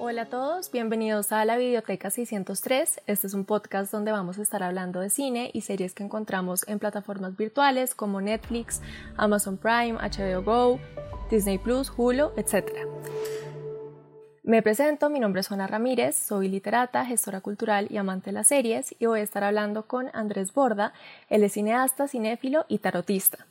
Hola a todos, bienvenidos a la Videoteca 603. Este es un podcast donde vamos a estar hablando de cine y series que encontramos en plataformas virtuales como Netflix, Amazon Prime, HBO Go, Disney Plus, Hulu, etc. Me presento, mi nombre es Juana Ramírez, soy literata, gestora cultural y amante de las series y voy a estar hablando con Andrés Borda, él es cineasta, cinéfilo y tarotista.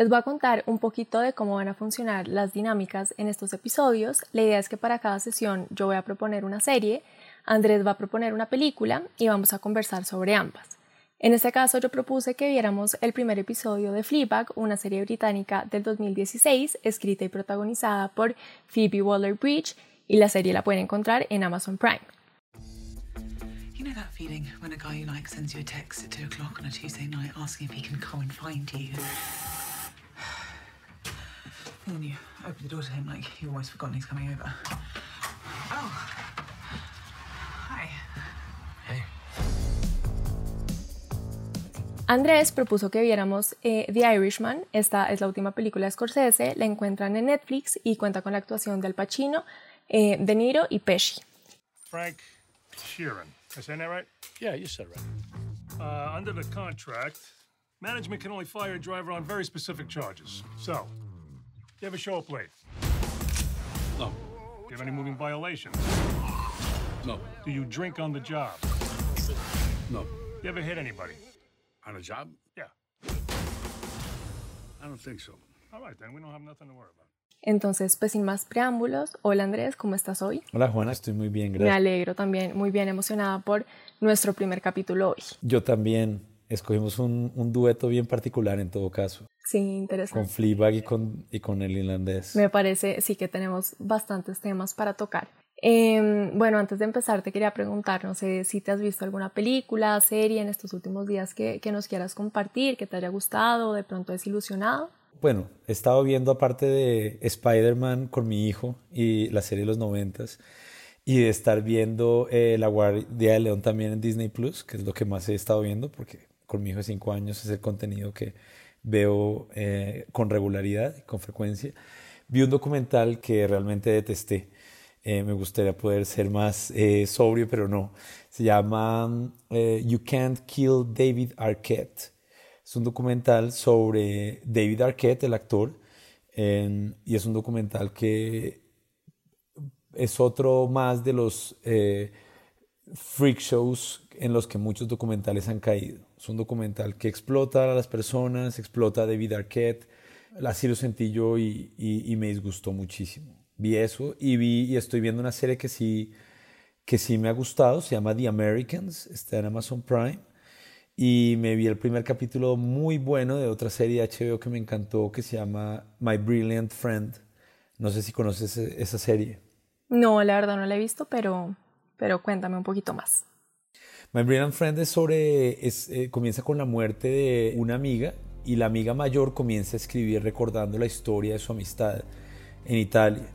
Les voy a contar un poquito de cómo van a funcionar las dinámicas en estos episodios. La idea es que para cada sesión yo voy a proponer una serie, Andrés va a proponer una película y vamos a conversar sobre ambas. En este caso yo propuse que viéramos el primer episodio de Fleabag, una serie británica del 2016 escrita y protagonizada por Phoebe Waller-Bridge y la serie la pueden encontrar en Amazon Prime. You know that feeling when a guy you like sends you a text at 2 o'clock on a Tuesday night asking if he can come and find you? And then you open the door to him like you've almost forgotten he's coming over. Oh. Hi. Hey. Andrés propuso que viéramos eh, The Irishman, esta es la última película de Scorsese, la encuentran en Netflix y cuenta con la actuación de Al Pacino, eh, De Niro y Pesci. Frank Sheeran. Am I saying that right? Yeah, you said right. Uh, under the contract, management can only fire a driver on very specific charges. So, you ever show up late? No, Do you have any moving violations? no, Do you drink on the job? no. You ever hit anybody? On a job? Yeah. I don't think so. All right, then. We don't have nothing to worry about. Entonces, pues sin más preámbulos, hola Andrés, ¿cómo estás hoy? Hola Juana, estoy muy bien, Me gracias. alegro también, muy bien emocionada por nuestro primer capítulo hoy. Yo también escogimos un, un dueto bien particular en todo caso, Sí, con interesante. Fleabag y con, y con el irlandés. Me parece, sí que tenemos bastantes temas para tocar. Eh, bueno, antes de empezar te quería preguntar, no sé si te has visto alguna película, serie en estos últimos días que, que nos quieras compartir, que te haya gustado, de pronto desilusionado. Bueno, he estado viendo aparte de Spider-Man con mi hijo y la serie de los noventas y de estar viendo eh, La Guardia del León también en Disney Plus, que es lo que más he estado viendo porque con mi hijo de cinco años es el contenido que veo eh, con regularidad y con frecuencia. Vi un documental que realmente detesté. Eh, me gustaría poder ser más eh, sobrio, pero no. Se llama eh, You Can't Kill David Arquette. Es un documental sobre David Arquette, el actor, y es un documental que es otro más de los eh, freak shows en los que muchos documentales han caído. Es un documental que explota a las personas, explota a David Arquette. Así lo sentí yo y, me disgustó muchísimo. Vi eso y vi y estoy viendo una serie que sí, que sí me ha gustado, se llama The Americans, está en Amazon Prime. Y me vi el primer capítulo muy bueno de otra serie de HBO que me encantó que se llama My Brilliant Friend. No sé si conoces esa serie. No, la verdad no la he visto, pero, pero cuéntame un poquito más. My Brilliant Friend es sobre, es, eh, comienza con la muerte de una amiga y la amiga mayor comienza a escribir recordando la historia de su amistad en Italia.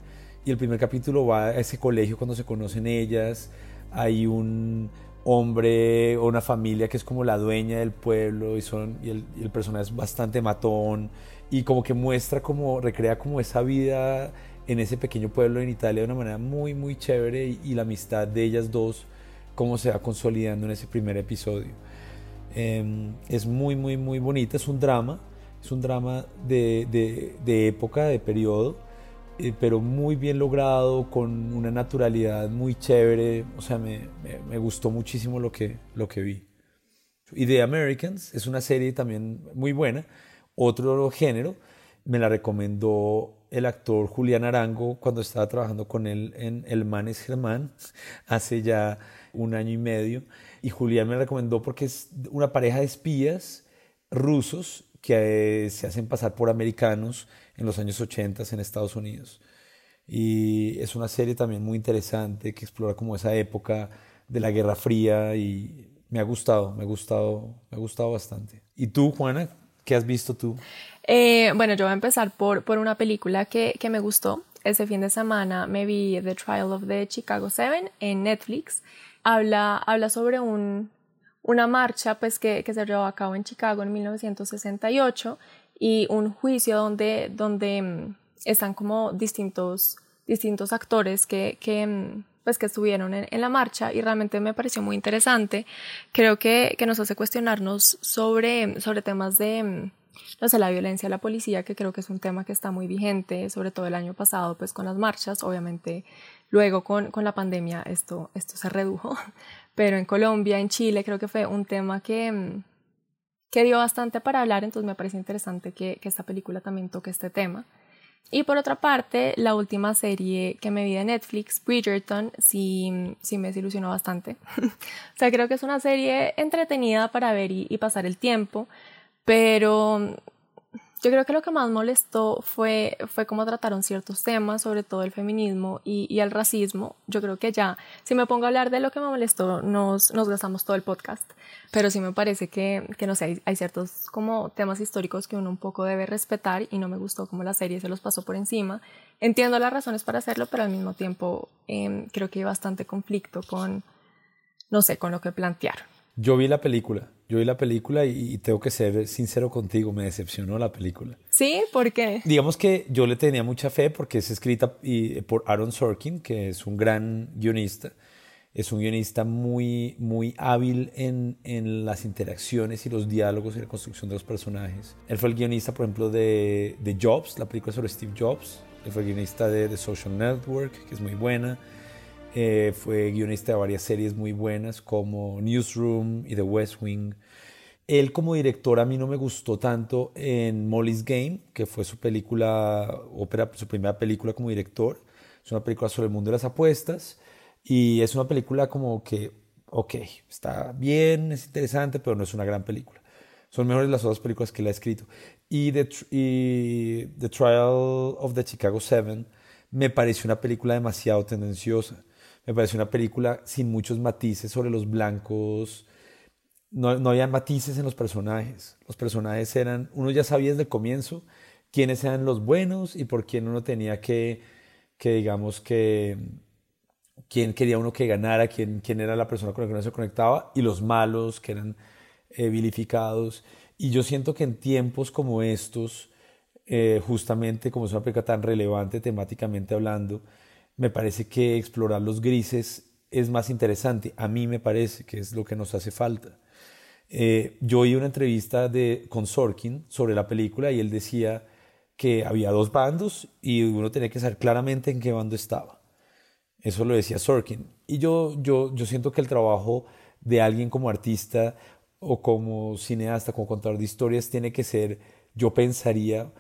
Y el primer capítulo va a ese colegio cuando se conocen ellas. Hay un hombre o una familia que es como la dueña del pueblo y, son, y, el, y el personaje es bastante matón y como que muestra como, recrea como esa vida en ese pequeño pueblo en Italia de una manera muy, muy chévere y, y la amistad de ellas dos cómo se va consolidando en ese primer episodio. Eh, es muy, muy, muy bonita, es un drama, es un drama de, de, de época, de periodo, eh, pero muy bien logrado, con una naturalidad muy chévere, o sea, me, me, me gustó muchísimo lo que, lo que vi. Y The Americans es una serie también muy buena, otro género, me la recomendó el actor Julián Arango cuando estaba trabajando con él en El Man es Germán hace ya un año y medio. Y Julián me recomendó porque es una pareja de espías rusos que eh, se hacen pasar por americanos en los años 80 en Estados Unidos. Y es una serie también muy interesante que explora como esa época de la Guerra Fría y me ha gustado, me ha gustado, me ha gustado bastante. ¿Y tú, Juana, qué has visto tú? Eh, bueno, yo voy a empezar por, por una película que, que me gustó. Ese fin de semana me vi The Trial of the Chicago Seven en Netflix. Habla, habla sobre un, una marcha pues, que, que se llevó a cabo en Chicago en 1968 y un juicio donde, donde están como distintos, distintos actores que, que mm, pues que estuvieron en, en, la marcha y realmente me pareció muy interesante. Creo que, que nos hace cuestionarnos sobre, sobre temas de, mm, no sé, la violencia a la policía, que creo que es un tema que está muy vigente, sobre todo el año pasado, pues con las marchas, obviamente luego con, con la pandemia esto, esto se redujo, pero en Colombia, en Chile, creo que fue un tema que, mm, que dio bastante para hablar, entonces me parece interesante que, que esta película también toque este tema. Y por otra parte, la última serie que me vi de Netflix, Bridgerton, sí, sí me desilusionó bastante. o sea, creo que es una serie entretenida para ver y, y pasar el tiempo, pero yo creo que lo que más molestó fue, fue cómo trataron ciertos temas, sobre todo el feminismo y, y, el racismo. Yo creo que ya, si me pongo a hablar de lo que me molestó, nos, nos gastamos todo el podcast. Pero sí me parece que, que no sé, hay, hay, ciertos como temas históricos que uno un poco debe respetar y no me gustó como la serie se los pasó por encima. Entiendo las razones para hacerlo, pero al mismo tiempo eh, creo que hay bastante conflicto con, no sé, con lo que plantearon. Yo vi la película, yo vi la película y, y, tengo que ser sincero contigo, me decepcionó la película. ¿Sí? ¿Por qué? Digamos que yo le tenía mucha fe porque es escrita y, por Aaron Sorkin, que es un gran guionista. Es un guionista muy, muy hábil en, en las interacciones y los diálogos y la construcción de los personajes. Él fue el guionista, por ejemplo, de, de Jobs, la película sobre Steve Jobs. Él fue el guionista de The Social Network, que es muy buena. Eh, fue guionista de varias series muy buenas como Newsroom y The West Wing. Él como director a mí no me gustó tanto en Molly's Game, que fue su película, ópera, su primera película como director. Es una película sobre el mundo de las apuestas y es una película como que, ok, está bien, es interesante, pero no es una gran película. Son mejores las otras películas que él ha escrito. Y The, y the Trial of the Chicago Seven me pareció una película demasiado tendenciosa me pareció una película sin muchos matices sobre los blancos. No, no había matices en los personajes. Los personajes eran, uno ya sabía desde el comienzo quiénes eran los buenos y por quién uno tenía que, que digamos que, quién quería uno que ganara, quién, quién era la persona con la que uno se conectaba y los malos que eran eh, vilificados. Y yo siento que en tiempos como estos, eh, justamente como es una película tan relevante temáticamente hablando, me parece que explorar los grises es más interesante. A mí me parece que es lo que nos hace falta. Eh, yo oí una entrevista de, con Sorkin sobre la película y él decía que había dos bandos y uno tenía que saber claramente en qué bando estaba. Eso lo decía Sorkin. Y yo, yo, yo siento que el trabajo de alguien como artista o como cineasta, como contador de historias, tiene que ser, yo pensaría,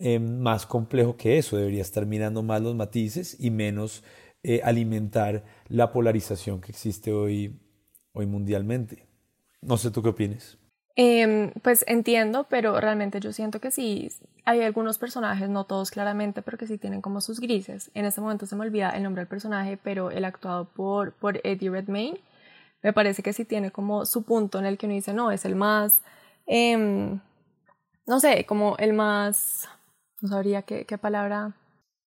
eh, más complejo que eso. Debería estar mirando más los matices y menos eh, alimentar la polarización que existe hoy, hoy mundialmente. No sé tú qué opinas. Eh, pues entiendo, pero realmente yo siento que sí, hay algunos personajes, no todos claramente, pero que sí tienen como sus grises. En este momento se me olvida el nombre del personaje, pero el actuado por, por Eddie Redmayne, me parece que sí tiene como su punto en el que uno dice, no, es el más, eh, no sé, como el más no sabría qué, palabra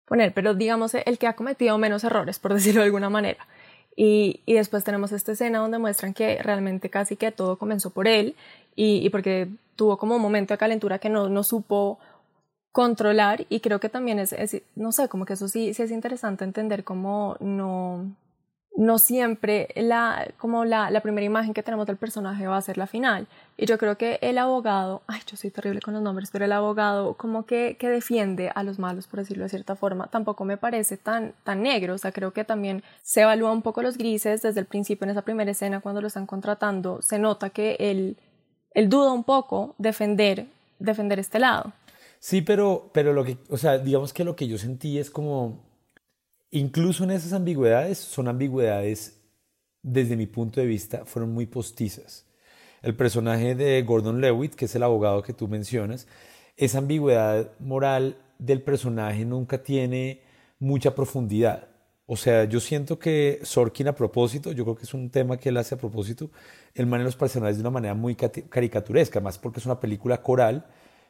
poner, pero digamos el que ha cometido menos errores, por decirlo de alguna manera. Y, y, después tenemos esta escena donde muestran que realmente casi que todo comenzó por él y, y porque tuvo como un momento de calentura que no, no supo controlar y creo que también es, es, no sé, como que eso sí, sí es interesante entender cómo no, no siempre la, como la, la, primera imagen que tenemos del personaje va a ser la final. Y yo creo que el abogado, ay, yo soy terrible con los nombres, pero el abogado como que, que defiende a los malos, por decirlo de cierta forma, tampoco me parece tan, tan negro. O sea, creo que también se evalúa un poco los grises desde el principio en esa primera escena cuando lo están contratando. Se nota que él, él duda un poco defender, defender este lado. Sí, pero, pero lo que, o sea, digamos que lo que yo sentí es como Incluso en esas ambigüedades, son ambigüedades, desde mi punto de vista, fueron muy postizas. El personaje de Gordon Lewitt, que es el abogado que tú mencionas, esa ambigüedad moral del personaje nunca tiene mucha profundidad. O sea, yo siento que Sorkin a propósito, yo creo que es un tema que él hace a propósito, él maneja los personajes de una manera muy caricaturesca, más porque es una película coral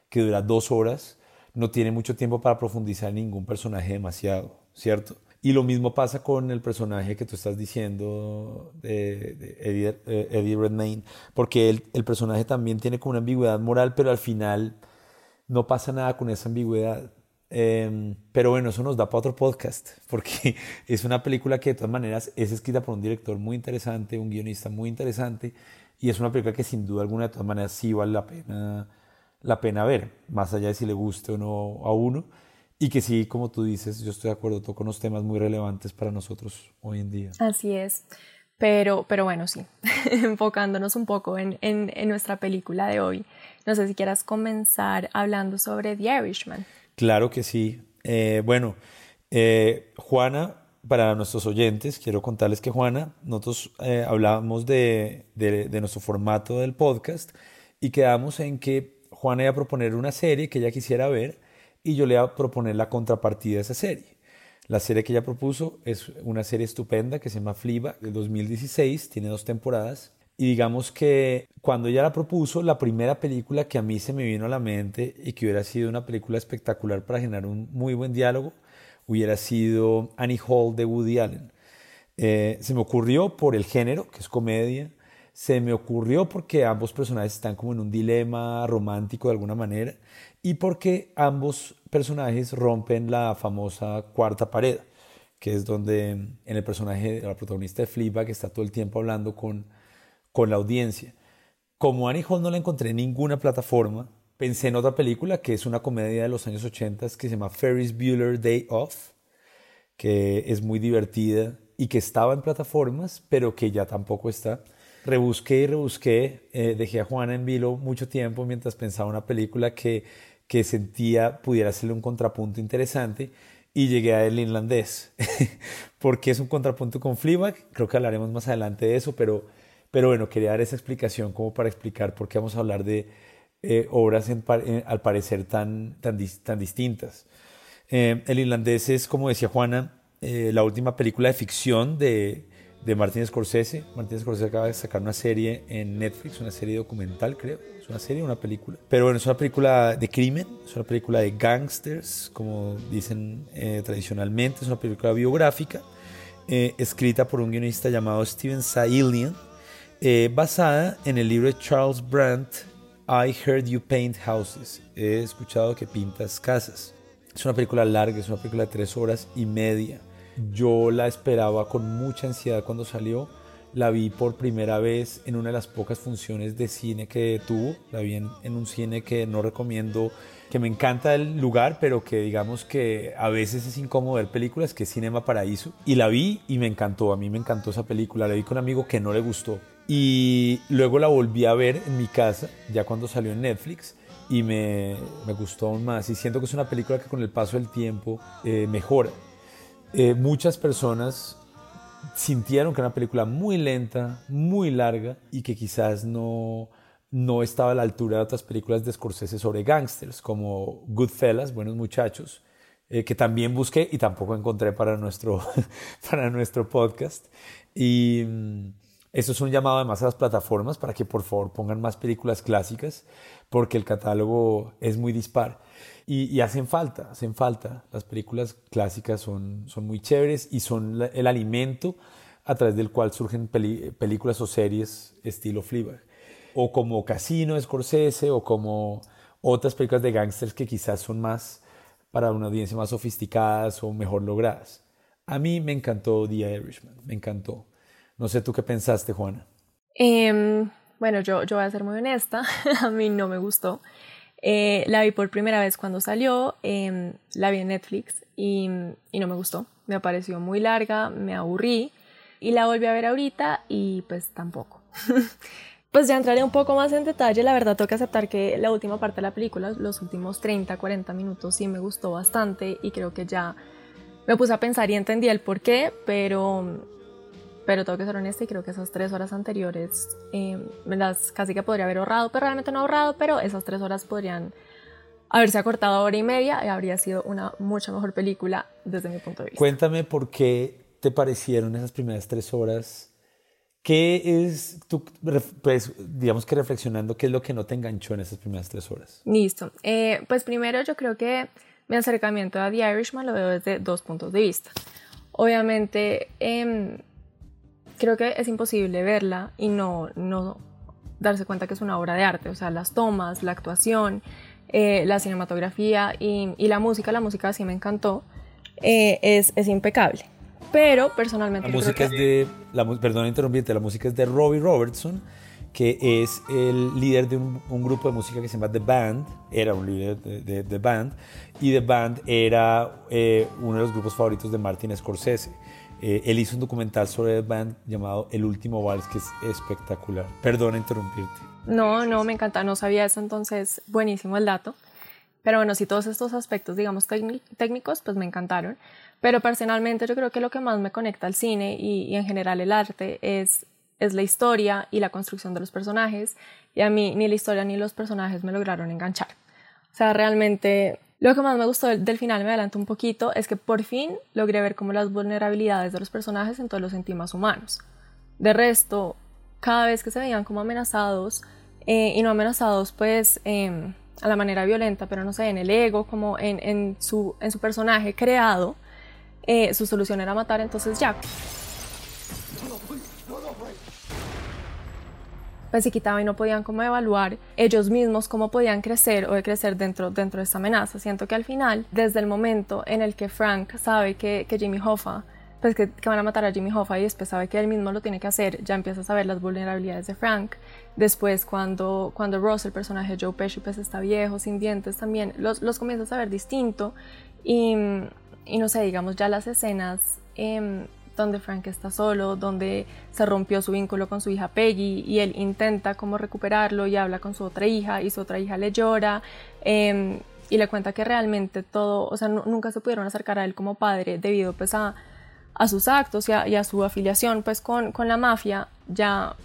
que dura dos horas, no tiene mucho tiempo para profundizar en ningún personaje demasiado, ¿cierto? Y lo mismo pasa con el personaje que tú estás diciendo de, de Eddie, eh, Eddie, Redmayne, porque el, el, personaje también tiene como una ambigüedad moral, pero al final no pasa nada con esa ambigüedad. Eh, pero bueno, eso nos da para otro podcast, porque es una película que de todas maneras es escrita por un director muy interesante, un guionista muy interesante, y es una película que sin duda alguna de todas maneras sí vale la pena, la pena ver, más allá de si le guste o no a uno, y que sí, como tú dices, yo estoy de acuerdo, toca unos temas muy relevantes para nosotros hoy en día. Así es. Pero, pero bueno, sí, enfocándonos un poco en, en, en nuestra película de hoy. No sé si quieras comenzar hablando sobre The Irishman. Claro que sí. Eh, bueno, eh, Juana, para nuestros oyentes, quiero contarles que Juana, nosotros eh, hablábamos de, de, de, nuestro formato del podcast y quedamos en que Juana iba a proponer una serie que ella quisiera ver y yo le iba a proponer la contrapartida de esa serie. La serie que ella propuso es una serie estupenda que se llama Fleabag de 2016, tiene dos temporadas. Y digamos que cuando ella la propuso, la primera película que a mí se me vino a la mente y que hubiera sido una película espectacular para generar un muy buen diálogo, hubiera sido Annie Hall de Woody Allen. Eh, se me ocurrió por el género, que es comedia, se me ocurrió porque ambos personajes están como en un dilema romántico de alguna manera y porque ambos personajes rompen la famosa cuarta pared, que es donde en el personaje de la protagonista de Fleabag está todo el tiempo hablando con, con la audiencia. Como Annie Hall no la encontré en ninguna plataforma, pensé en otra película que es una comedia de los años 80 que se llama Ferris Bueller Day Off, que es muy divertida y que estaba en plataformas, pero que ya tampoco está rebusqué y rebusqué, eh, dejé a Juana en vilo mucho tiempo mientras pensaba una película que, que sentía pudiera serle un contrapunto interesante y llegué a El Inlandés, porque es un contrapunto con Fleabag, creo que hablaremos más adelante de eso, pero, pero bueno, quería dar esa explicación como para explicar por qué vamos a hablar de eh, obras en, en, al parecer tan, tan, tan distintas. Eh, el Inlandés es, como decía Juana, eh, la última película de ficción de, de Martin Scorsese. Martin Scorsese acaba de sacar una serie en Netflix, una serie documental, creo. Es una serie, una película. Pero bueno, es una película de crimen, es una película de gangsters, como dicen eh, tradicionalmente. Es una película biográfica, eh, escrita por un guionista llamado Steven Sailian, eh, basada en el libro de Charles Brandt, I Heard You Paint Houses. He escuchado que pintas casas. Es una película larga, es una película de tres horas y media. Yo la esperaba con mucha ansiedad cuando salió. La vi por primera vez en una de las pocas funciones de cine que tuvo. La vi en, un cine que no recomiendo, que me encanta el lugar, pero que digamos que a veces es incómodo ver películas, que es Cinema Paraíso. Y la vi y me encantó. A mí me encantó esa película. La vi con un amigo que no le gustó. Y luego la volví a ver en mi casa, ya cuando salió en Netflix y me, me, gustó aún más. Y siento que es una película que con el paso del tiempo eh, mejora. Eh, muchas personas sintieron que era una película muy lenta, muy larga y que quizás no, no estaba a la altura de otras películas de Scorsese sobre gangsters como Goodfellas, Buenos Muchachos, eh, que también busqué y tampoco encontré para nuestro, para nuestro podcast. Y mm, eso es un llamado además a las plataformas para que por favor pongan más películas clásicas porque el catálogo es muy dispar. Y, hacen falta, hacen falta. Las películas clásicas son, son muy chéveres y son el alimento a través del cual surgen películas o series estilo Fleabag. O como Casino, Scorsese, o como otras películas de gangsters que quizás son más para una audiencia más sofisticadas o mejor logradas. A mí me encantó The Irishman, me encantó. No sé tú qué pensaste, Juana. Eh, bueno, yo, yo voy a ser muy honesta, a mí no me gustó. Eh, la vi por primera vez cuando salió, eh, la vi en Netflix y, y, no me gustó. Me pareció muy larga, me aburrí y la volví a ver ahorita y pues tampoco. pues ya entraré un poco más en detalle, la verdad tengo que aceptar que la última parte de la película, los últimos 30, 40 minutos sí me gustó bastante y creo que ya me puse a pensar y entendí el por qué, pero pero tengo que ser honesta y creo que esas tres horas anteriores eh, me las casi que podría haber ahorrado, pero realmente no ahorrado, pero esas tres horas podrían haberse acortado a hora y media y habría sido una mucho mejor película desde mi punto de vista. Cuéntame por qué te parecieron esas primeras tres horas. ¿Qué es, tú, pues, digamos que reflexionando, qué es lo que no te enganchó en esas primeras tres horas? Listo. Eh, pues primero yo creo que mi acercamiento a The Irishman lo veo desde dos puntos de vista. Obviamente, eh, creo que es imposible verla y no, no darse cuenta que es una obra de arte, o sea, las tomas, la actuación, eh, la cinematografía y, y, la música, la música sí me encantó, eh, es, es, impecable. Pero personalmente... La música es de, la, perdón interrumpirte, la música es de Robbie Robertson, que es el líder de un, un, grupo de música que se llama The Band, era un líder de, The Band, y The Band era eh, uno de los grupos favoritos de Martin Scorsese. Eh, él hizo un documental sobre The Band llamado El último vals, que es espectacular. Perdona interrumpirte. No, no, me encanta, no sabía eso, entonces buenísimo el dato. Pero bueno, sí, todos estos aspectos, digamos, técnicos, pues me encantaron. Pero personalmente yo creo que lo que más me conecta al cine y, y en general el arte es es la historia y la construcción de los personajes y a mí ni la historia ni los personajes me lograron enganchar. O sea, realmente lo que más me gustó del, final, me adelanto un poquito, es que por fin logré ver como las vulnerabilidades de los personajes en todos los sentí humanos. De resto, cada vez que se veían como amenazados, eh, y no amenazados pues eh, a la manera violenta, pero no sé, en el ego, como en, en, su, en su personaje creado, eh, su solución era matar, entonces ya, pues se quitaba y no podían como evaluar ellos mismos cómo podían crecer o de crecer dentro, dentro de esta amenaza. Siento que al final, desde el momento en el que Frank sabe que, que Jimmy Hoffa pues que, que, van a matar a Jimmy Hoffa y después sabe que él mismo lo tiene que hacer, ya empieza a saber las vulnerabilidades de Frank. Después cuando, cuando Ross, el personaje de Joe Pesci, pues está viejo, sin dientes también, los, los comienza a ver distinto y, y no sé, digamos ya las escenas eh, donde Frank está solo, donde se rompió su vínculo con su hija Peggy y él intenta como recuperarlo y habla con su otra hija y su otra hija le llora eh, y le cuenta que realmente todo, o sea, nunca se pudieron acercar a él como padre debido pues a, a sus actos y a, y a, su afiliación pues con, con la mafia, ya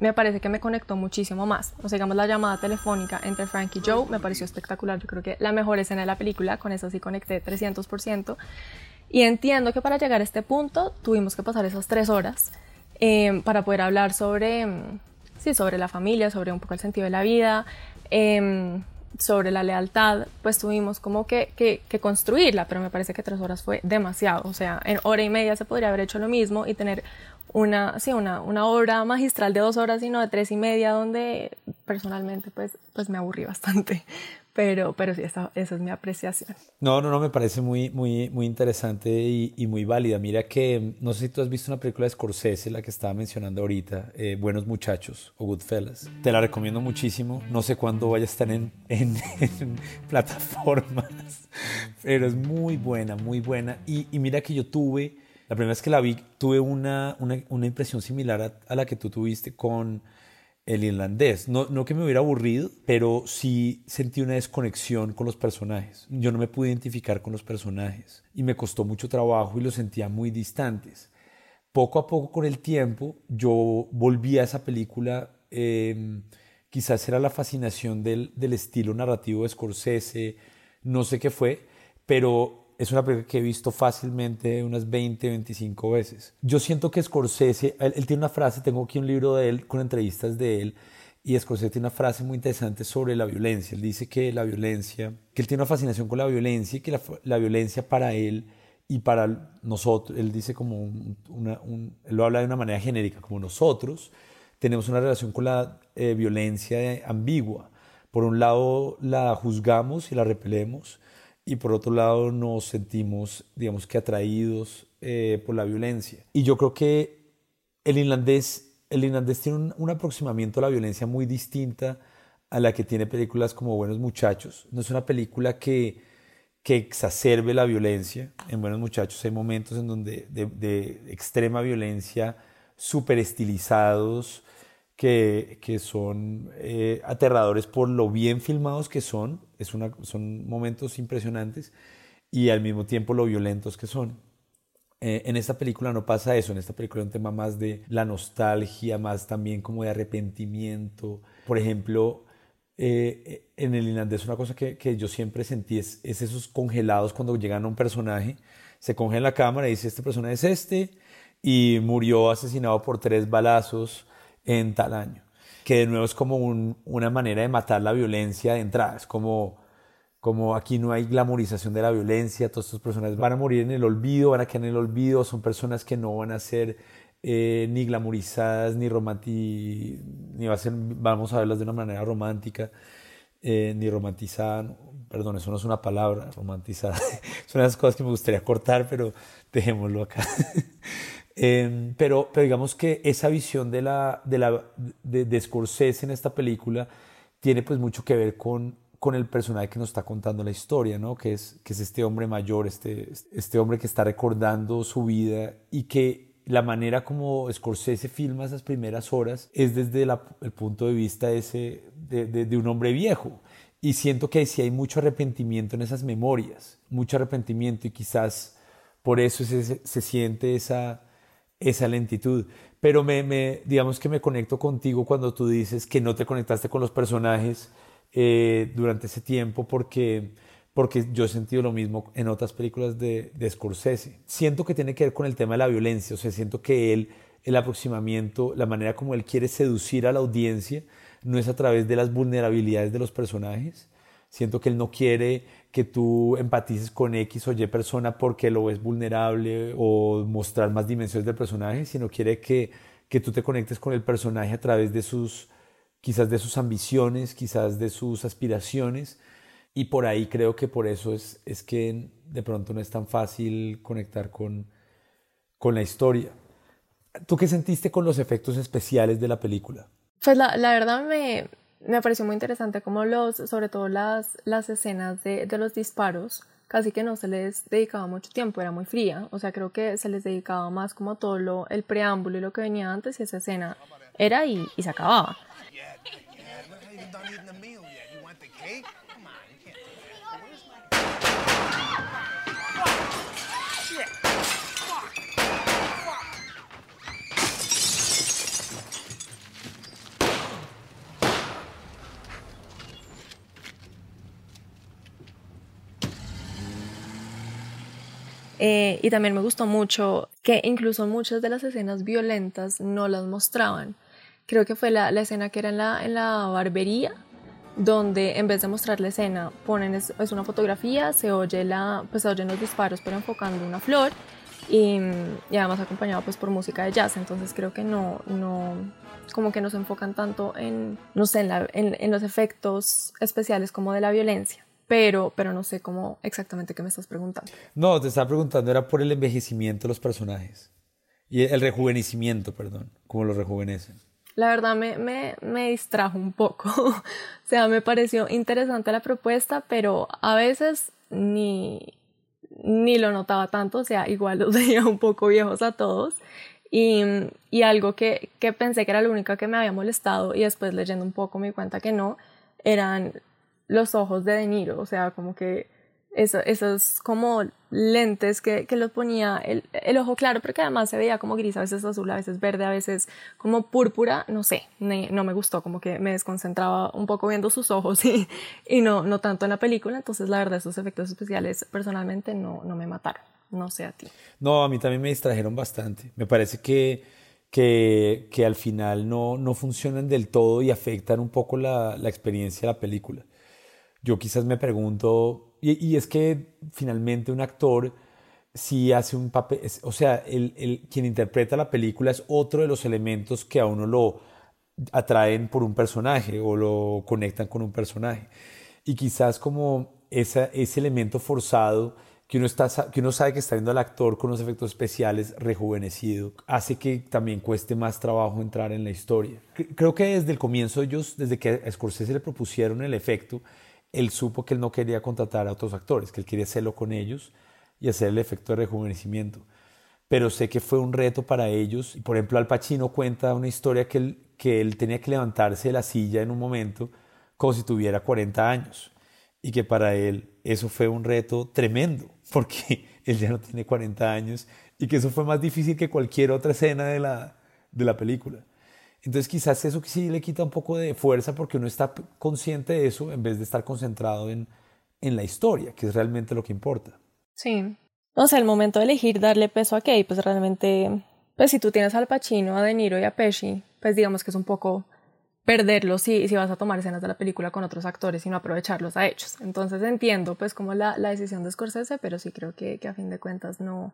me parece que me conectó muchísimo más. O sea, digamos, la llamada telefónica entre Frank y Joe me pareció espectacular. Yo creo que la mejor escena de la película, con eso sí conecté 300%. Y entiendo que para llegar a este punto tuvimos que pasar esas tres horas eh, para poder hablar sobre, sí, sobre la familia, sobre un poco el sentido de la vida, eh, sobre la lealtad, pues tuvimos como que, que, que, construirla, pero me parece que tres horas fue demasiado. O sea, en hora y media se podría haber hecho lo mismo y tener una, sí, una, una obra magistral de dos horas y no de tres y media, donde personalmente pues, pues me aburrí bastante. Pero, pero sí, esa, esa es mi apreciación. No, no, no, me parece muy, muy, muy interesante y, y, muy válida. Mira que, no sé si tú has visto una película de Scorsese, la que estaba mencionando ahorita, eh, Buenos Muchachos o Goodfellas. Te la recomiendo muchísimo. No sé cuándo vaya a estar en, en, en plataformas, pero es muy buena, muy buena. Y, y, mira que yo tuve, la primera vez que la vi, tuve una, una, una impresión similar a, a la que tú tuviste con el irlandés. No, no que me hubiera aburrido, pero sí sentí una desconexión con los personajes. Yo no me pude identificar con los personajes y me costó mucho trabajo y los sentía muy distantes. Poco a poco con el tiempo yo volví a esa película, eh, quizás era la fascinación del, del estilo narrativo de Scorsese, no sé qué fue, pero es una película que he visto fácilmente unas 20, 25 veces. Yo siento que Scorsese, él, él, tiene una frase, tengo aquí un libro de él con entrevistas de él, y Scorsese tiene una frase muy interesante sobre la violencia. Él dice que la violencia, que él tiene una fascinación con la violencia y que la, la violencia para él y para nosotros, él dice como un, una, un, él lo habla de una manera genérica, como nosotros tenemos una relación con la eh, violencia ambigua. Por un lado la juzgamos y la repelemos, y por otro lado nos sentimos, digamos que atraídos eh, por la violencia. Y yo creo que el irlandés, el tiene un, un, aproximamiento a la violencia muy distinta a la que tiene películas como Buenos Muchachos. No es una película que, que exacerbe la violencia. En Buenos Muchachos hay momentos en donde de, de extrema violencia, súper estilizados, que, que son eh, aterradores por lo bien filmados que son, es una, son momentos impresionantes y al mismo tiempo lo violentos que son. Eh, en esta película no pasa eso, en esta película es un tema más de la nostalgia, más también como de arrepentimiento. Por ejemplo, eh, en el irlandés una cosa que, que yo siempre sentí es, es, esos congelados cuando llegan a un personaje, se congela la cámara y dice este personaje es este y murió asesinado por tres balazos en tal año. Que de nuevo es como un, una manera de matar la violencia de entrada. Es como, como aquí no hay glamorización de la violencia, todas estas personas van a morir en el olvido, van a quedar en el olvido, son personas que no van a ser eh, ni glamorizadas, ni románticas, ni va a vamos a verlas de una manera romántica. eh, ni romantizada, perdón, eso no es una palabra, romantizada, son las cosas que me gustaría cortar, pero dejémoslo acá. Em, pero, pero digamos que esa visión de, la, de, la, de, de Scorsese en esta película tiene pues mucho que ver con, con el personaje que nos está contando la historia, ¿no? que, es, que es este hombre mayor, este, este hombre que está recordando su vida y que la manera como Scorsese filma esas primeras horas es desde el punto de vista ese, de, de, de, un hombre viejo. Y siento que sí hay mucho arrepentimiento en esas memorias, mucho arrepentimiento y quizás por eso se, se siente esa, esa lentitud. Pero me, me, digamos que me conecto contigo cuando tú dices que no te conectaste con los personajes eh, durante ese tiempo porque, porque yo he sentido lo mismo en otras películas de, de Scorsese. Siento que tiene que ver con el tema de la violencia, o sea, siento que él, el aproximamiento, la manera como él quiere seducir a la audiencia, no es a través de las vulnerabilidades de los personajes. Siento que él no quiere que tú empatices con X o Y persona porque lo ves vulnerable o mostrar más dimensiones del personaje, sino quiere que, que tú te conectes con el personaje a través de sus, quizás de sus ambiciones, quizás de sus aspiraciones. Y por ahí creo que por eso es, es que de pronto no es tan fácil conectar con, con la historia. ¿Tú qué sentiste con los efectos especiales de la película? Pues la, la verdad me, me pareció muy interesante como los, sobre todo las, las escenas de, de, los disparos, casi que no se les dedicaba mucho tiempo, era muy fría, o sea, creo que se les dedicaba más como todo lo, el preámbulo y lo que venía antes y esa escena era y, y se acababa. Eh, y también me gustó mucho que incluso muchas de las escenas violentas no las mostraban. Creo que fue la, la escena que era en la, en la, barbería, donde en vez de mostrar la escena ponen es, es, una fotografía, se oye la, pues se oyen los disparos pero enfocando una flor y, y, además acompañado pues por música de jazz. Entonces creo que no, no como que no se enfocan tanto en, no sé, en, la, en, en los efectos especiales como de la violencia pero, pero no sé cómo exactamente qué me estás preguntando. No, te estaba preguntando, era por el envejecimiento de los personajes y el rejuvenecimiento, perdón, cómo los rejuvenecen. La verdad me, me, me distrajo un poco, o sea, me pareció interesante la propuesta, pero a veces ni, ni lo notaba tanto, o sea, igual los veía un poco viejos a todos. Y, y algo que, que pensé que era lo único que me había molestado y después leyendo un poco me di cuenta que no, eran los ojos de De Niro, o sea, como que eso, esos como lentes que, que los ponía el, el, ojo claro, pero que además se veía como gris, a veces azul, a veces verde, a veces como púrpura, no sé, ne, no me gustó, como que me desconcentraba un poco viendo sus ojos y, y no, no tanto en la película, entonces la verdad esos efectos especiales personalmente no, no me mataron, no sé a ti. No, a mí también me distrajeron bastante, me parece que, que, que al final no, no funcionan del todo y afectan un poco la, la experiencia de la película yo quizás me pregunto, y, es que finalmente un actor sí hace un papel, o sea, el, el, quien interpreta la película es otro de los elementos que a uno lo atraen por un personaje o lo conectan con un personaje. Y quizás como esa, ese elemento forzado que uno, está, que uno sabe que está viendo al actor con los efectos especiales rejuvenecido, hace que también cueste más trabajo entrar en la historia. Creo que desde el comienzo ellos, desde que a Scorsese le propusieron el efecto, él supo que él no quería contratar a otros actores, que él quería hacerlo con ellos y hacer el efecto de rejuvenecimiento. Pero sé que fue un reto para ellos. Por ejemplo, Al Pacino cuenta una historia que él, que él tenía que levantarse de la silla en un momento como si tuviera 40 años. Y que para él eso fue un reto tremendo, porque él ya no tiene 40 años y que eso fue más difícil que cualquier otra escena de la, de la película. Entonces quizás eso sí le quita un poco de fuerza porque uno está consciente de eso en vez de estar concentrado en, en la historia, que es realmente lo que importa. Sí. O sea, el momento de elegir darle peso a qué, pues realmente, pues si tú tienes al Pacino, a De Niro y a Pesci, pues digamos que es un poco perderlos si, si vas a tomar escenas de la película con otros actores y no aprovecharlos a ellos. Entonces entiendo pues como la, la decisión de Scorsese, pero sí creo que a fin de cuentas no,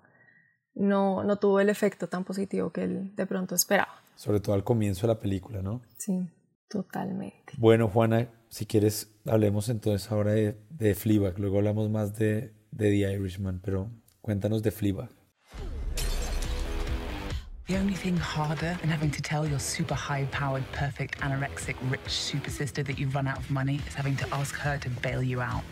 no, no tuvo el efecto tan positivo que él de pronto esperaba. Sobre todo al comienzo de la película, ¿no? Sí. Totalmente. Bueno, Juana, si quieres, hablemos entonces ahora de, de Fleabag. Luego hablamos más de, de The Irishman, pero cuéntanos de Fleabag. The only thing harder than having to tell your super high powered, perfect, anorexic, rich super sister that you've run out of money is having to ask her to bail you out.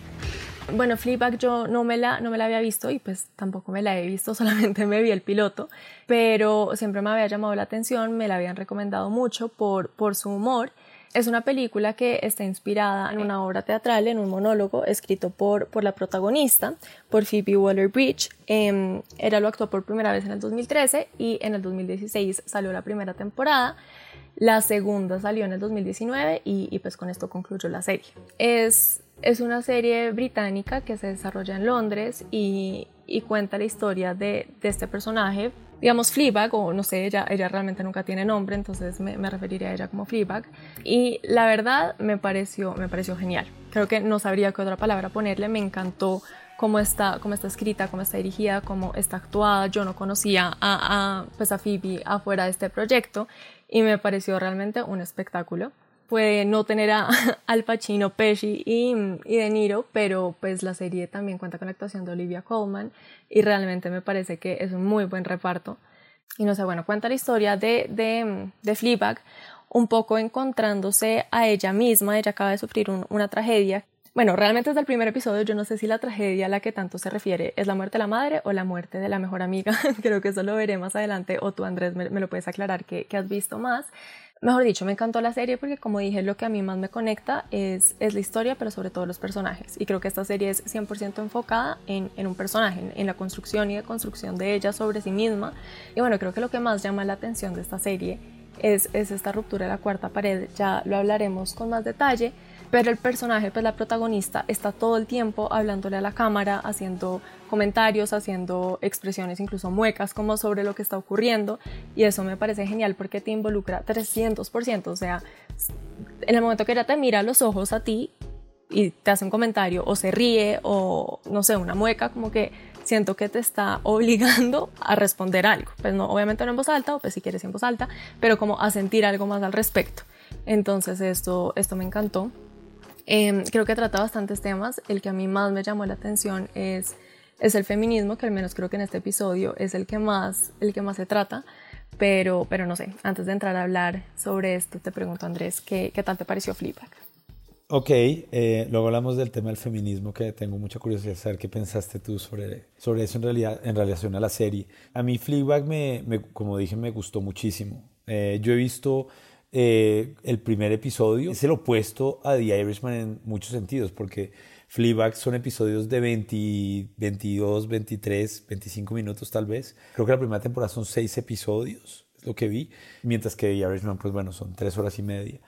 Bueno, Fleabag yo no me, la, no me la había visto y pues tampoco me la he visto, solamente me vi el piloto, pero siempre me había llamado la atención, me la habían recomendado mucho por, por su humor es una película que está inspirada en una obra teatral, en un monólogo escrito por, por la protagonista, por Phoebe Waller-Bridge. Eh, ella lo actuó por primera vez en el 2013 y en el 2016 salió la primera temporada. La segunda salió en el 2019 y, y pues con esto concluyó la serie. Es, es una serie británica que se desarrolla en Londres y, y cuenta la historia de, de este personaje digamos, Fleabag, o no sé, ella, ella realmente nunca tiene nombre, entonces me, me, referiría a ella como Fleabag. Y la verdad me pareció, me pareció genial. Creo que no sabría qué otra palabra ponerle, me encantó cómo está, cómo está escrita, cómo está dirigida, cómo está actuada. Yo no conocía a, a, pues a Phoebe afuera de este proyecto y me pareció realmente un espectáculo puede no tener a Al Pacino, Pesci y, y, De Niro, pero pues la serie también cuenta con la actuación de Olivia Colman y realmente me parece que es un muy buen reparto. Y no sé, bueno, cuenta la historia de, de, de Fleabag, un poco encontrándose a ella misma, ella acaba de sufrir un, una tragedia. Bueno, realmente desde el primer episodio yo no sé si la tragedia a la que tanto se refiere es la muerte de la madre o la muerte de la mejor amiga. Creo que eso lo veré más adelante o tú Andrés me, me lo puedes aclarar que, que has visto más. Mejor dicho, me encantó la serie porque como dije, lo que a mí más me conecta es, es la historia, pero sobre todo los personajes. Y creo que esta serie es 100% enfocada en, en, un personaje, en, en, la construcción y deconstrucción de ella sobre sí misma. Y bueno, creo que lo que más llama la atención de esta serie es, es esta ruptura de la cuarta pared. Ya lo hablaremos con más detalle, pero el personaje, pues la protagonista, está todo el tiempo hablándole a la cámara, haciendo comentarios, haciendo expresiones, incluso muecas, como sobre lo que está ocurriendo. Y eso me parece genial porque te involucra 300%. O sea, en el momento que ella te mira los ojos a ti y te hace un comentario, o se ríe, o no sé, una mueca, como que siento que te está obligando a responder algo. Pues no, obviamente no en voz alta, o pues si quieres en voz alta, pero como a sentir algo más al respecto. Entonces esto, esto me encantó. Eh, creo que trata bastantes temas. El que a mí más me llamó la atención es, es el feminismo, que al menos creo que en este episodio es el que más, el que más se trata. Pero, pero no sé, antes de entrar a hablar sobre esto, te pregunto Andrés, ¿qué, qué tal te pareció Fleabag? Ok, eh, luego hablamos del tema del feminismo, que tengo mucha curiosidad de saber qué pensaste tú sobre, sobre eso en, realidad, en relación a la serie. A mí Fleabag, me, me, como dije, me gustó muchísimo. Eh, yo he visto eh, el primer episodio es el opuesto a The Irishman en muchos sentidos, porque Fleabag son episodios de 20, 22, 23, 25 minutos tal vez. Creo que la primera temporada son seis episodios, es lo que vi, mientras que The Irishman, pues bueno, son tres horas y media.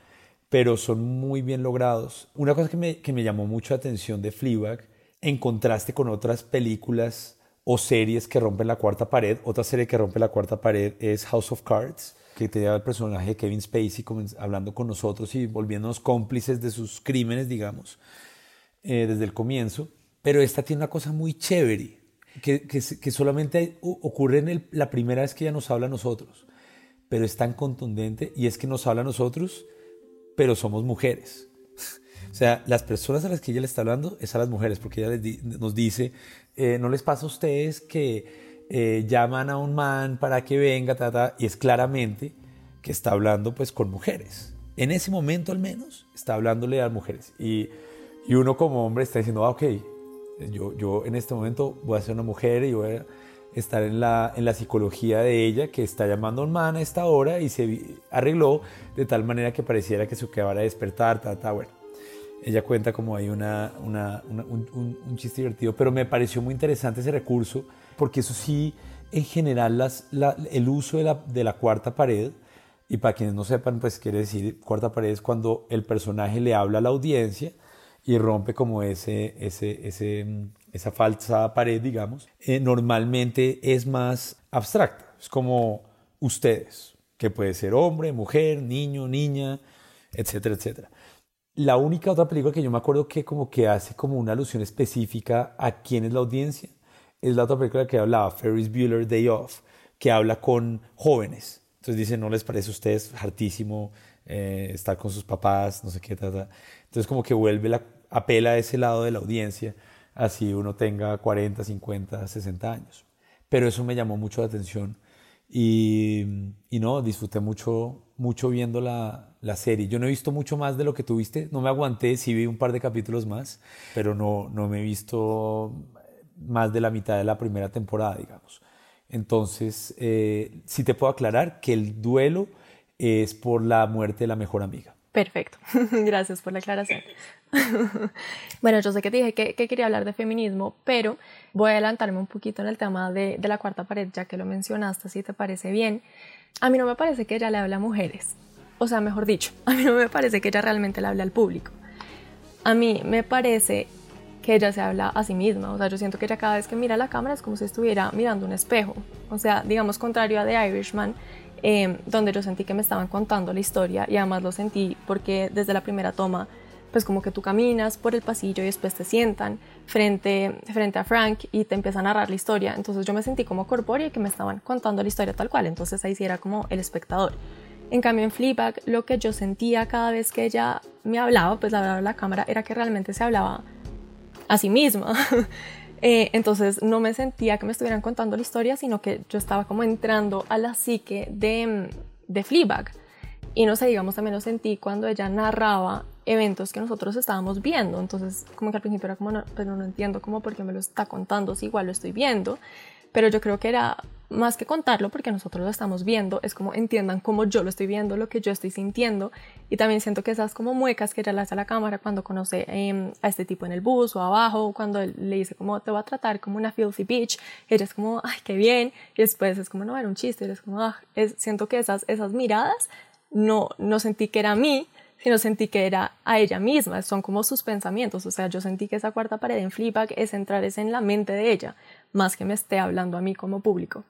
Pero son muy bien logrados. Una cosa que me, que me llamó mucho la atención de Fleabag, en contraste con otras películas o series que rompen la cuarta pared, otra serie que rompe la cuarta pared es House of Cards que tenía el personaje de Kevin Spacey hablando con nosotros y volviéndonos cómplices de sus crímenes, digamos, eh, desde el comienzo. Pero esta tiene una cosa muy chévere, que, que, que solamente ocurre en el, la primera vez que ella nos habla a nosotros, pero es tan contundente y es que nos habla a nosotros, pero somos mujeres. O sea, las personas a las que ella le está hablando es a las mujeres, porque ella les nos dice, eh, ¿no les pasa a ustedes que eh, llaman a un man para que venga, ta, ta, y es claramente que está hablando pues con mujeres. En ese momento al menos está hablándole a mujeres. Y, y uno como hombre está diciendo, ah, ok, yo, yo en este momento voy a ser una mujer y voy a estar en la, en la psicología de ella que está llamando a un man a esta hora y se arregló de tal manera que pareciera que se acabara de despertar, ta, ta, bueno. Ella cuenta como hay una, una, una un, un, un chiste divertido, pero me pareció muy interesante ese recurso porque eso sí, en general, el uso de la, de la, cuarta pared, y para quienes no sepan, pues quiere decir, cuarta pared es cuando el personaje le habla a la audiencia y rompe como ese, ese, ese, esa falsa pared, digamos, eh, normalmente es más abstracta, es como ustedes, que puede ser hombre, mujer, niño, niña, etcétera, etcétera. La única otra película que yo me acuerdo que como que hace como una alusión específica a quién es la audiencia es la otra película que hablaba, Ferris Bueller Day Off, que habla con jóvenes. Entonces dice, ¿no les parece a ustedes hartísimo eh, estar con sus papás, no sé qué, ta, ta. entonces como que vuelve la, apela a ese lado de la audiencia, así uno tenga 40, 50, 60 años. Pero eso me llamó mucho la atención y, y no, disfruté mucho, mucho viendo la, la, serie. Yo no he visto mucho más de lo que tuviste, no me aguanté, sí vi un par de capítulos más, pero no, no me he visto más de la mitad de la primera temporada, digamos. Entonces, eh, sí te puedo aclarar que el duelo es por la muerte de la mejor amiga. Perfecto, gracias por la aclaración. bueno, yo sé que te dije que, que, quería hablar de feminismo, pero voy a adelantarme un poquito en el tema de, de, la cuarta pared, ya que lo mencionaste, si te parece bien. A mí no me parece que ella le hable a mujeres, o sea, mejor dicho, a mí no me parece que ella realmente le hable al público. A mí me parece que ella se habla a sí misma, o sea, yo siento que ella cada vez que mira la cámara es como si estuviera mirando un espejo, o sea, digamos contrario a The Irishman, eh, donde yo sentí que me estaban contando la historia y además lo sentí porque desde la primera toma pues como que tú caminas por el pasillo y después te sientan frente, frente a Frank y te empiezan a narrar la historia. Entonces yo me sentí como corpórea y que me estaban contando la historia tal cual. Entonces ahí sí era como el espectador. En cambio en Fleabag lo que yo sentía cada vez que ella me hablaba, pues la verdad a la cámara, era que realmente se hablaba a sí misma. Eh, entonces no me sentía que me estuvieran contando la historia, sino que yo estaba como entrando a la psique de, de Fleabag. Y no sé, digamos, también lo sentí cuando ella narraba eventos que nosotros estábamos viendo. Entonces, como que al principio era como, pero no entiendo cómo, porque me lo está contando, si igual lo estoy viendo. Pero yo creo que era más que contarlo, porque nosotros lo estamos viendo, es como entiendan cómo yo lo estoy viendo, lo que yo estoy sintiendo. Y también siento que esas como muecas que ella le hace a la cámara cuando conoce eh, a este tipo en el bus o abajo, cuando le dice como te voy a tratar como una filthy bitch, ella es como, ay, qué bien. Y después es como, no, era un chiste, es como, ah, es, siento que esas, esas miradas no, no sentí que era mí, sino sentí que era a ella misma, son como sus pensamientos, o sea, yo sentí que esa cuarta pared en Fleabag es entrar es en la mente de ella, más que me esté hablando a mí como público.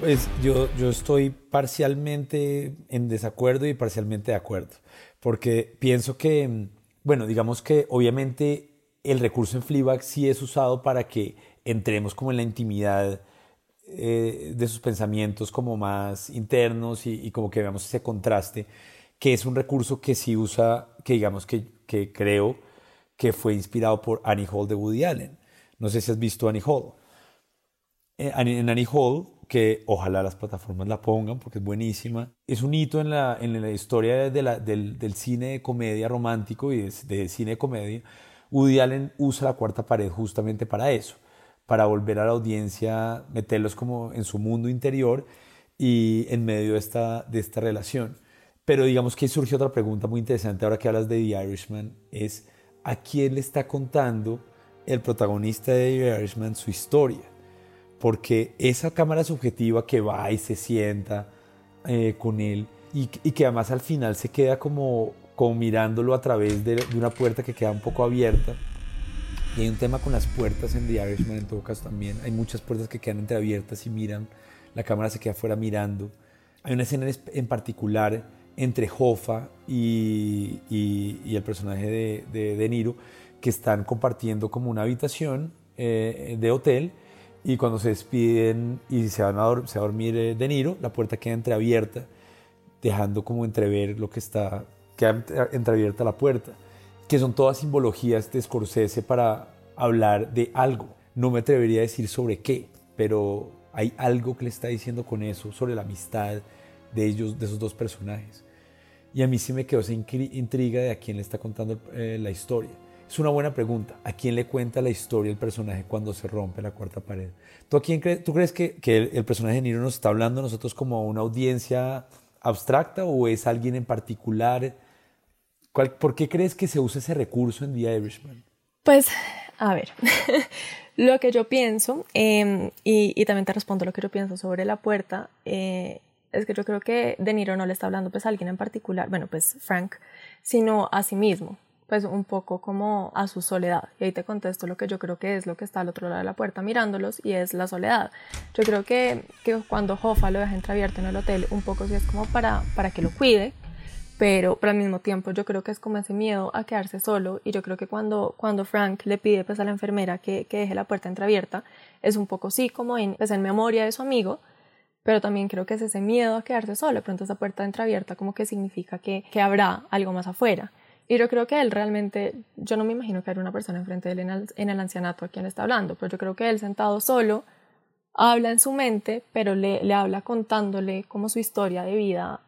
Pues yo, yo estoy parcialmente en desacuerdo y parcialmente de acuerdo, porque pienso que, bueno, digamos que obviamente el recurso en Fleabag sí es usado para que entremos como en la intimidad eh, de sus pensamientos como más internos y, y, como que veamos ese contraste, que es un recurso que sí usa, que digamos que, que creo que fue inspirado por Annie Hall de Woody Allen. No sé si has visto Annie Hall. Eh, En Annie Hall, que ojalá las plataformas la pongan porque es buenísima, es un hito en la, en la historia de la, del, del, cine de comedia romántico y de, de cine de comedia. Woody Allen usa la cuarta pared justamente para eso para volver a la audiencia, meterlos como en su mundo interior y en medio de esta, de esta relación. Pero digamos que surge otra pregunta muy interesante ahora que hablas de The Irishman, es ¿a quién le está contando el protagonista de The Irishman su historia? Porque esa cámara subjetiva que va y se sienta eh, con él y, y, que además al final se queda como, como mirándolo a través de, de una puerta que queda un poco abierta, y hay un tema con las puertas en The Irishman en todo caso también. Hay muchas puertas que quedan entreabiertas y miran, la cámara se queda afuera mirando. Hay una escena en particular entre Hoffa y, y, y el personaje de, de, de, Niro que están compartiendo como una habitación eh, de hotel y cuando se despiden y se van a, se va a dormir eh, De Niro, la puerta queda entreabierta, dejando como entrever lo que está, queda entreabierta la puerta que son todas simbologías de Scorsese para hablar de algo. No me atrevería a decir sobre qué, pero hay algo que le está diciendo con eso, sobre la amistad de ellos, de esos dos personajes. Y a mí sí me quedó esa intriga de a quién le está contando eh, la historia. Es una buena pregunta. ¿A quién le cuenta la historia el personaje cuando se rompe la cuarta pared? ¿Tú, a quién cre ¿tú crees que, que el, personaje de Niro nos está hablando a nosotros como a una audiencia abstracta o es alguien en particular? ¿Por qué crees que se usa ese recurso en The Irishman? Pues, a ver, lo que yo pienso, eh, y, y, también te respondo lo que yo pienso sobre la puerta, eh, es que yo creo que De Niro no le está hablando pues a alguien en particular, bueno, pues Frank, sino a sí mismo. Pues un poco como a su soledad. Y ahí te contesto lo que yo creo que es lo que está al otro lado de la puerta mirándolos y es la soledad. Yo creo que, que cuando Hoffa lo deja entreabierto en el hotel, un poco sí es como para, para que lo cuide, pero, pero al mismo tiempo yo creo que es como ese miedo a quedarse solo y yo creo que cuando, cuando Frank le pide pues a la enfermera que, que deje la puerta entreabierta, es un poco sí como en, pues, en memoria de su amigo, pero también creo que es ese miedo a quedarse solo, de pronto esa puerta entreabierta como que significa que, que habrá algo más afuera. Y yo creo que él realmente, yo no me imagino que haya una persona enfrente de él en el, en el ancianato a quien está hablando, pero yo creo que él sentado solo habla en su mente, pero le, le habla contándole como su historia de vida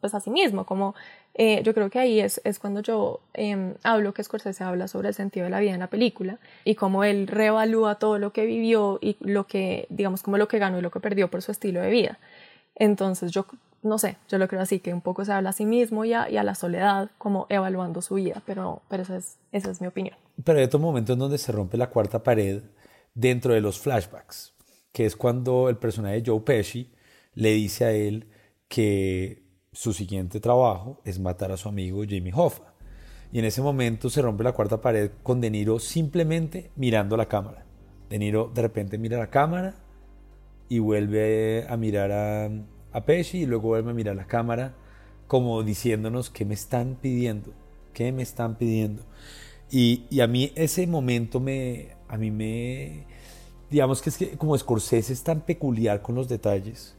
pues a sí mismo, como eh, yo creo que ahí es, es cuando yo eh, hablo que Scorsese habla sobre el sentido de la vida en la película y cómo él reevalúa todo lo que vivió y lo que, digamos, como lo que ganó y lo que perdió por su estilo de vida. Entonces yo no sé, yo lo creo así, que un poco se habla a sí mismo y a, y a la soledad, como evaluando su vida, pero, pero esa, es, esa es mi opinión. Pero hay otro momento en donde se rompe la cuarta pared dentro de los flashbacks, que es cuando el personaje de Joe Pesci le dice a él que su siguiente trabajo es matar a su amigo Jamie Hoffa. Y en ese momento se rompe la cuarta pared con De Niro simplemente mirando la cámara. De Niro de repente mira la cámara y vuelve a mirar a, a Pesci y luego vuelve a mirar la cámara como diciéndonos qué me están pidiendo, qué me están pidiendo. Y, y, a mí ese momento me, a mí me, digamos que es que como Scorsese es tan peculiar con los detalles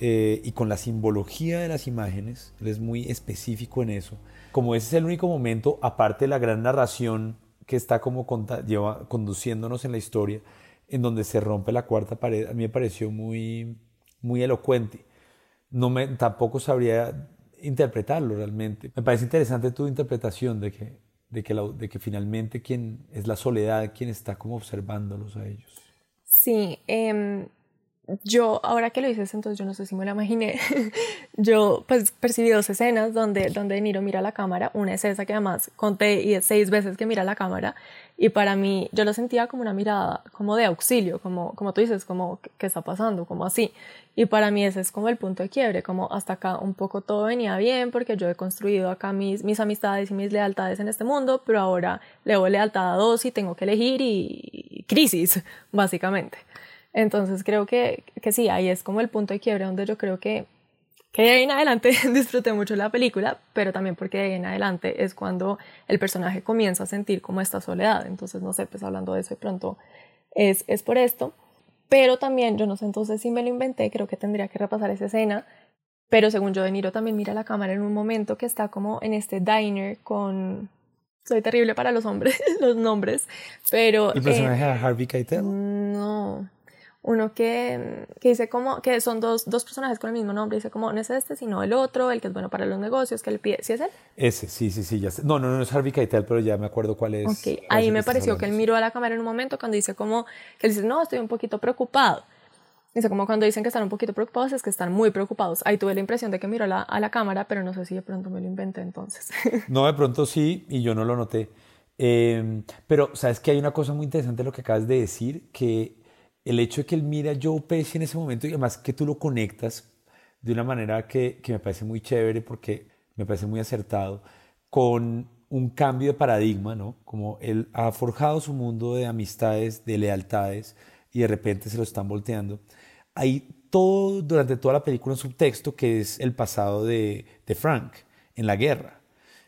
eh, y con la simbología de las imágenes, él es muy específico en eso. Como ese es el único momento, aparte de la gran narración que está como lleva, conduciéndonos en la historia, en donde se rompe la cuarta pared, a mí me pareció muy, muy elocuente no me, tampoco sabría interpretarlo realmente. Me parece interesante tu interpretación de que, de que, la, de que finalmente quien es la soledad quien está como observándolos a ellos. Sí, eh, yo, ahora que lo dices, entonces yo no sé si me lo imaginé, yo pues percibí dos escenas donde, donde De Niro mira la cámara, una es esa que además conté y es seis veces que mira la cámara y para mí yo lo sentía como una mirada como de auxilio, como, como tú dices, como qué está pasando, como así. Y para mí ese es como el punto de quiebre, como hasta acá un poco todo venía bien porque yo he construido acá mis, mis amistades y mis lealtades en este mundo, pero ahora le doy lealtad a dos y tengo que elegir y crisis, básicamente. Entonces creo que, que sí, ahí es como el punto de quiebre donde yo creo que, que de ahí en adelante disfruté mucho la película, pero también porque de ahí en adelante es cuando el personaje comienza a sentir como esta soledad. Entonces, no sé, pues hablando de eso de pronto es, es por esto. Pero también, yo no sé entonces si me lo inventé, creo que tendría que repasar esa escena. Pero según yo, De Niro también mira la cámara en un momento que está como en este diner con... Soy terrible para los hombres, los nombres, pero... ¿El personaje de Harvey Keitel? No, uno que, que dice como que son dos, dos personajes con el mismo nombre, dice como no es este, sino el otro, el que es bueno para los negocios, que le pide, ¿sí es él? Ese, sí, sí, sí, ya sé. No, no, no es Harvey Keitel, pero ya me acuerdo cuál es. Ok, ahí me pareció que él miró a la cámara en un momento cuando dice como, que él dice, no, estoy un poquito preocupado. Dice como cuando dicen que están un poquito preocupados, es que están muy preocupados. Ahí tuve la impresión de que miró a la, a la cámara, pero no sé si de pronto me lo inventé entonces. no, de pronto sí, y yo no lo noté. Eh, pero, ¿sabes que Hay una cosa muy interesante lo que acabas de decir, que el hecho de que él mire a Joe Pesci en ese momento y además que tú lo conectas de una manera que, que me parece muy chévere porque me parece muy acertado con un cambio de paradigma, ¿no? Como él ha forjado su mundo de amistades, de lealtades y de repente se lo están volteando. Hay todo, durante toda la película, un subtexto que es el pasado de, de Frank en la guerra.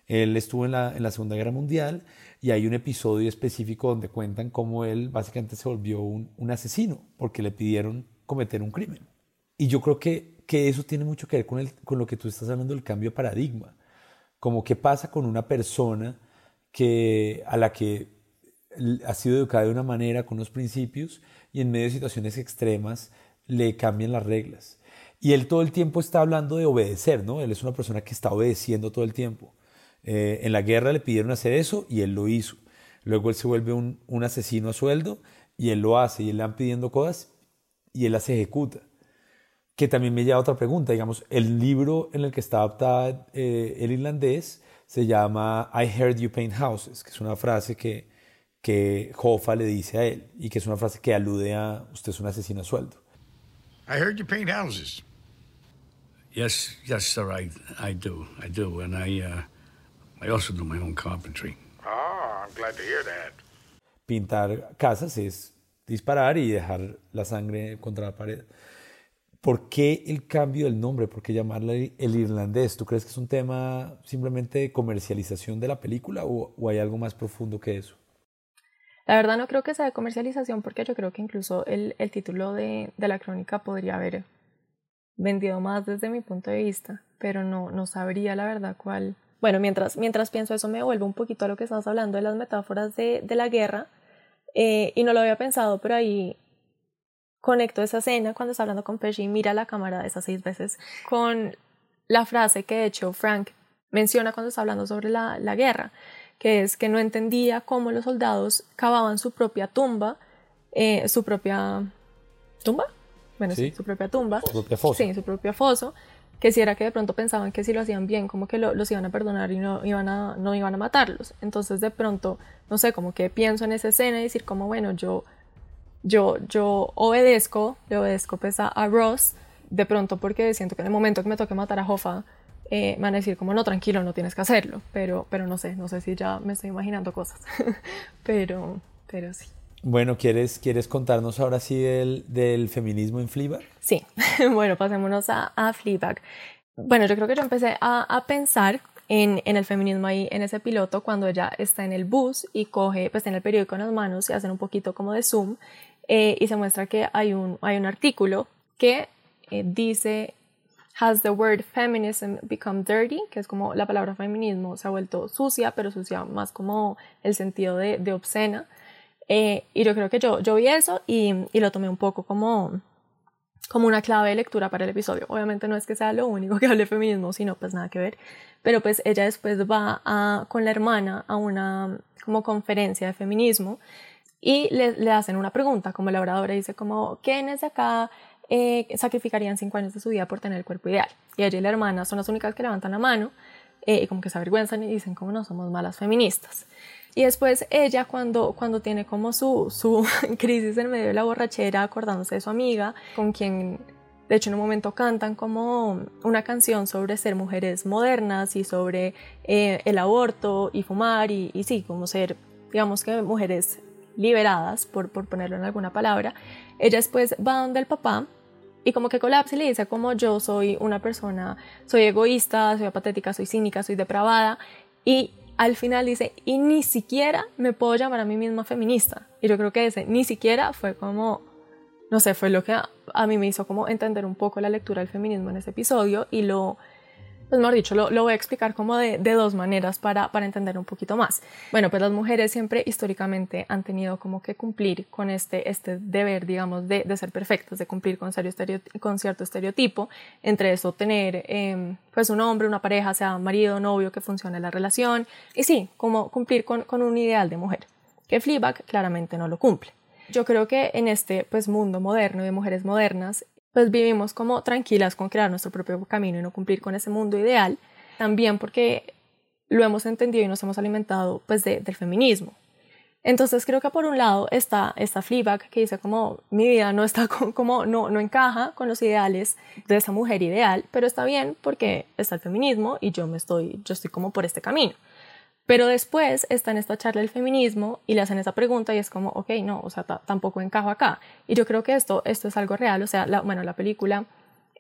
Él estuvo en la, en la Segunda Guerra Mundial y hay un episodio específico donde cuentan cómo él básicamente se volvió un, un asesino porque le pidieron cometer un crimen. Y yo creo que, que eso tiene mucho que ver con, el, con lo que tú estás hablando del cambio de paradigma. Como qué pasa con una persona que, a la que ha sido educada de una manera, con unos principios, y en medio de situaciones extremas le cambian las reglas. Y él todo el tiempo está hablando de obedecer, ¿no? Él es una persona que está obedeciendo todo el tiempo. Eh, en la guerra le pidieron hacer eso y él lo hizo. Luego él se vuelve un, un, asesino a sueldo y él lo hace y él le van pidiendo cosas y él las ejecuta. Que también me lleva a otra pregunta, digamos, el libro en el que está adaptada eh, el irlandés se llama I Heard You Paint Houses, que es una frase que, que Hoffa le dice a él y que es una frase que alude a usted es un asesino a sueldo. I heard you paint houses. Yes, yes, sir, I, I do, I do, and I, uh, I also do my own carpentry. Ah, I'm glad to hear that. Pintar casas es disparar y dejar la sangre contra la pared. ¿Por qué el cambio del nombre? ¿Por qué llamarle el irlandés? ¿Tú crees que es un tema simplemente de comercialización de la película o, o hay algo más profundo que eso? La verdad no creo que sea de comercialización porque yo creo que incluso el, el título de, de, la crónica podría haber vendido más desde mi punto de vista, pero no, no sabría la verdad cuál. Bueno, mientras, mientras pienso eso me vuelvo un poquito a lo que estamos hablando de las metáforas de, de la guerra eh, y no lo había pensado, pero ahí conecto esa escena cuando está hablando con Pesci y mira la cámara esas seis veces con la frase que de hecho Frank menciona cuando está hablando sobre la, la guerra que es que no entendía cómo los soldados cavaban su propia tumba, eh, su propia tumba, bueno, Sí. su propia tumba, Su propia fosa. sí, su propio foso, que si era que de pronto pensaban que si lo hacían bien, como que lo- los iban a perdonar y no iban a, no iban a matarlos. Entonces de pronto, no sé, como que pienso en esa escena y decir como, bueno, yo, yo, yo obedezco, le obedezco pues a, a Ross, de pronto porque siento que en el momento que me toque matar a Hoffa, eh, me van a decir como, no, tranquilo, no tienes que hacerlo, pero, pero no sé, no sé si ya me estoy imaginando cosas, pero, pero sí. Bueno, ¿quieres, ¿quieres contarnos ahora sí del, del feminismo en Fleabag? Sí, bueno, pasémonos a, a. Bueno, yo creo que yo empecé a, a pensar en, en el feminismo ahí, en ese piloto, cuando ella está en el bus y coge, pues tiene el periódico en las manos y hacen un poquito como de zoom eh, y se muestra que hay un, hay un artículo que eh, dice Has the word feminism become dirty? Que es como la palabra feminismo se ha vuelto sucia, pero sucia más como el sentido de, de obscena. Eh, y yo creo que yo, yo vi eso y, y lo tomé un poco como, como una clave de lectura para el episodio. Obviamente no es que sea lo único que hable feminismo, sino pues nada que ver. Pero pues ella después va a, con la hermana a una como conferencia de feminismo y le, le hacen una pregunta, como la oradora dice como, ¿quiénes de acá eh, sacrificarían cinco años de su vida por tener el cuerpo ideal? Y ella y la hermana son las únicas que levantan la mano eh, y como que se avergüenzan y dicen como no somos malas feministas. Y después ella cuando, cuando tiene como su, su crisis en medio de la borrachera, acordándose de su amiga, con quien de hecho en un momento cantan como una canción sobre ser mujeres modernas y sobre eh, el aborto y fumar y, y sí, como ser, digamos que mujeres liberadas, por, por ponerlo en alguna palabra. Ella después va donde el papá y como que colapsa y le dice como yo soy una persona, soy egoísta, soy apatética, soy cínica, soy depravada y al final dice y ni siquiera me puedo llamar a mí misma feminista y yo creo que ese ni siquiera fue como no sé, fue lo que a, a mí me hizo como entender un poco la lectura del feminismo en ese episodio y lo, pues mejor dicho, lo, lo voy a explicar como de, dos maneras para, entender un poquito más. Bueno, pues las mujeres siempre históricamente han tenido como que cumplir con este, este deber, digamos, de, ser perfectas, de cumplir con, cierto estereotipo, entre eso tener eh, pues un hombre, una pareja, sea marido, novio, que funcione la relación, y sí, como cumplir con, con un ideal de mujer, que Fleabag claramente no lo cumple. Yo creo que en este pues mundo moderno de mujeres modernas pues vivimos como tranquilas con crear nuestro propio camino y no cumplir con ese mundo ideal, también porque lo hemos entendido y nos hemos alimentado pues de- del feminismo. Entonces creo que por un lado está esta Fleabag que dice como mi vida no está co- como no, no encaja con los ideales de esa mujer ideal, pero está bien porque está el feminismo y yo me estoy yo estoy como por este camino. Pero después está en esta charla del feminismo y le hacen esa pregunta y es como, ok, no, o sea, ta- tampoco encajo acá. Y yo creo que esto, esto es algo real, o sea, la, bueno, la película,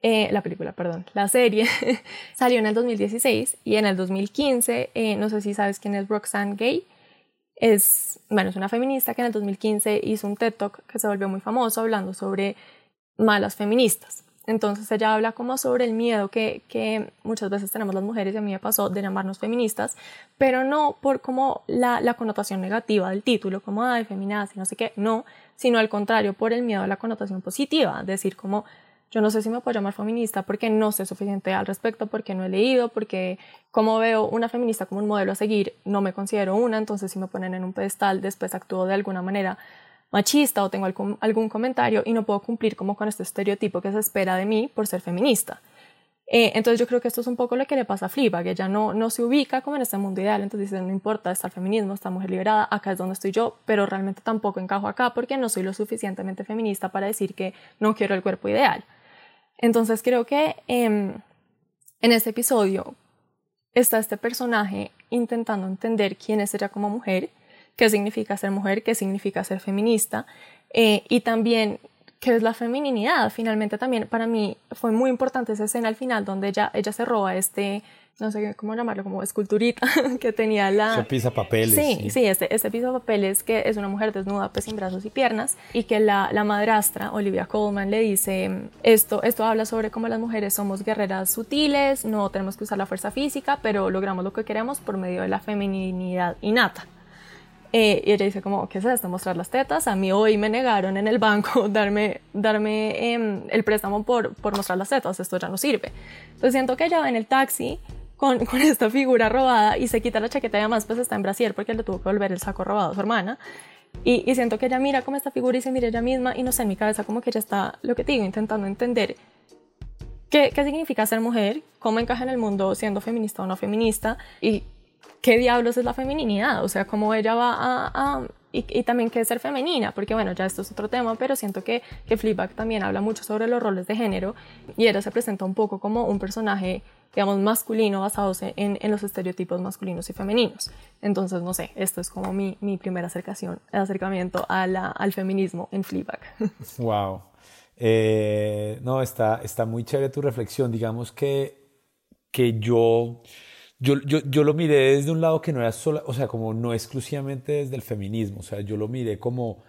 eh, la película, perdón, la serie salió en el 2016 y en el 2015, eh, no sé si sabes quién es Roxanne Gay, es, bueno, es una feminista que en el 2015 hizo un TED Talk que se volvió muy famoso hablando sobre malas feministas. Entonces ella habla como sobre el miedo que, muchas veces tenemos las mujeres y a mí me pasó de llamarnos feministas, pero no por como la, la connotación negativa del título, como ay, feminazi, no sé qué, no, sino al contrario, por el miedo a la connotación positiva, decir como yo no sé si me puedo llamar feminista porque no sé suficiente al respecto, porque no he leído, porque como veo una feminista como un modelo a seguir, no me considero una, entonces si me ponen en un pedestal, después actúo de alguna manera machista o tengo algún, algún comentario y no puedo cumplir como con este estereotipo que se espera de mí por ser feminista. Eh, entonces yo creo que esto es un poco lo que le pasa a Fleabag, ella no, no se ubica como en este mundo ideal, entonces dice, no importa, está el feminismo, está mujer liberada, acá es donde estoy yo, pero realmente tampoco encajo acá porque no soy lo suficientemente feminista para decir que no quiero el cuerpo ideal. Entonces creo que eh, en este episodio está este personaje intentando entender quién es ella como mujer, qué significa ser mujer, qué significa ser feminista eh, y también qué es la feminidad. Finalmente también para mí fue muy importante esa escena al final donde ella, ella se roba este, no sé cómo llamarlo, como esculturita que tenía la... Ese pisa papeles. Sí, sí, este, este piso de papeles que es una mujer desnuda, pues sin brazos y piernas, y que la, la madrastra, Olivia Colman, le dice, esto, esto habla sobre cómo las mujeres somos guerreras sutiles, no tenemos que usar la fuerza física, pero logramos lo que queremos por medio de la feminidad innata. Eh, y ella dice como, ¿qué es esto? Mostrar las tetas. A mí hoy me negaron en el banco darme, darme em, el préstamo por, por mostrar las tetas. Esto ya no sirve. Entonces siento que ella va en el taxi con, con, esta figura robada y se quita la chaqueta y además pues está en brasier porque le tuvo que volver el saco robado a su hermana. Y, y, siento que ella mira como esta figura y se mira ella misma y no sé, en mi cabeza como que ella está, lo que te digo, intentando entender qué, qué significa ser mujer, cómo encaja en el mundo siendo feminista o no feminista y qué diablos es la feminidad, o sea, cómo ella va a... a y, y, también qué es ser femenina, porque bueno, ya esto es otro tema, pero siento que, que Fleabag también habla mucho sobre los roles de género y ella se presenta un poco como un personaje, digamos, masculino basados en, en los estereotipos masculinos y femeninos. Entonces, no sé, esto es como mi, mi primer acercación, acercamiento a la, al feminismo en Fleabag. Wow. Eh, no, está, está muy chévere tu reflexión. Digamos que, que yo yo, yo, yo, lo miré desde un lado que no era solo, o sea, como no exclusivamente desde el feminismo, o sea, yo lo miré como,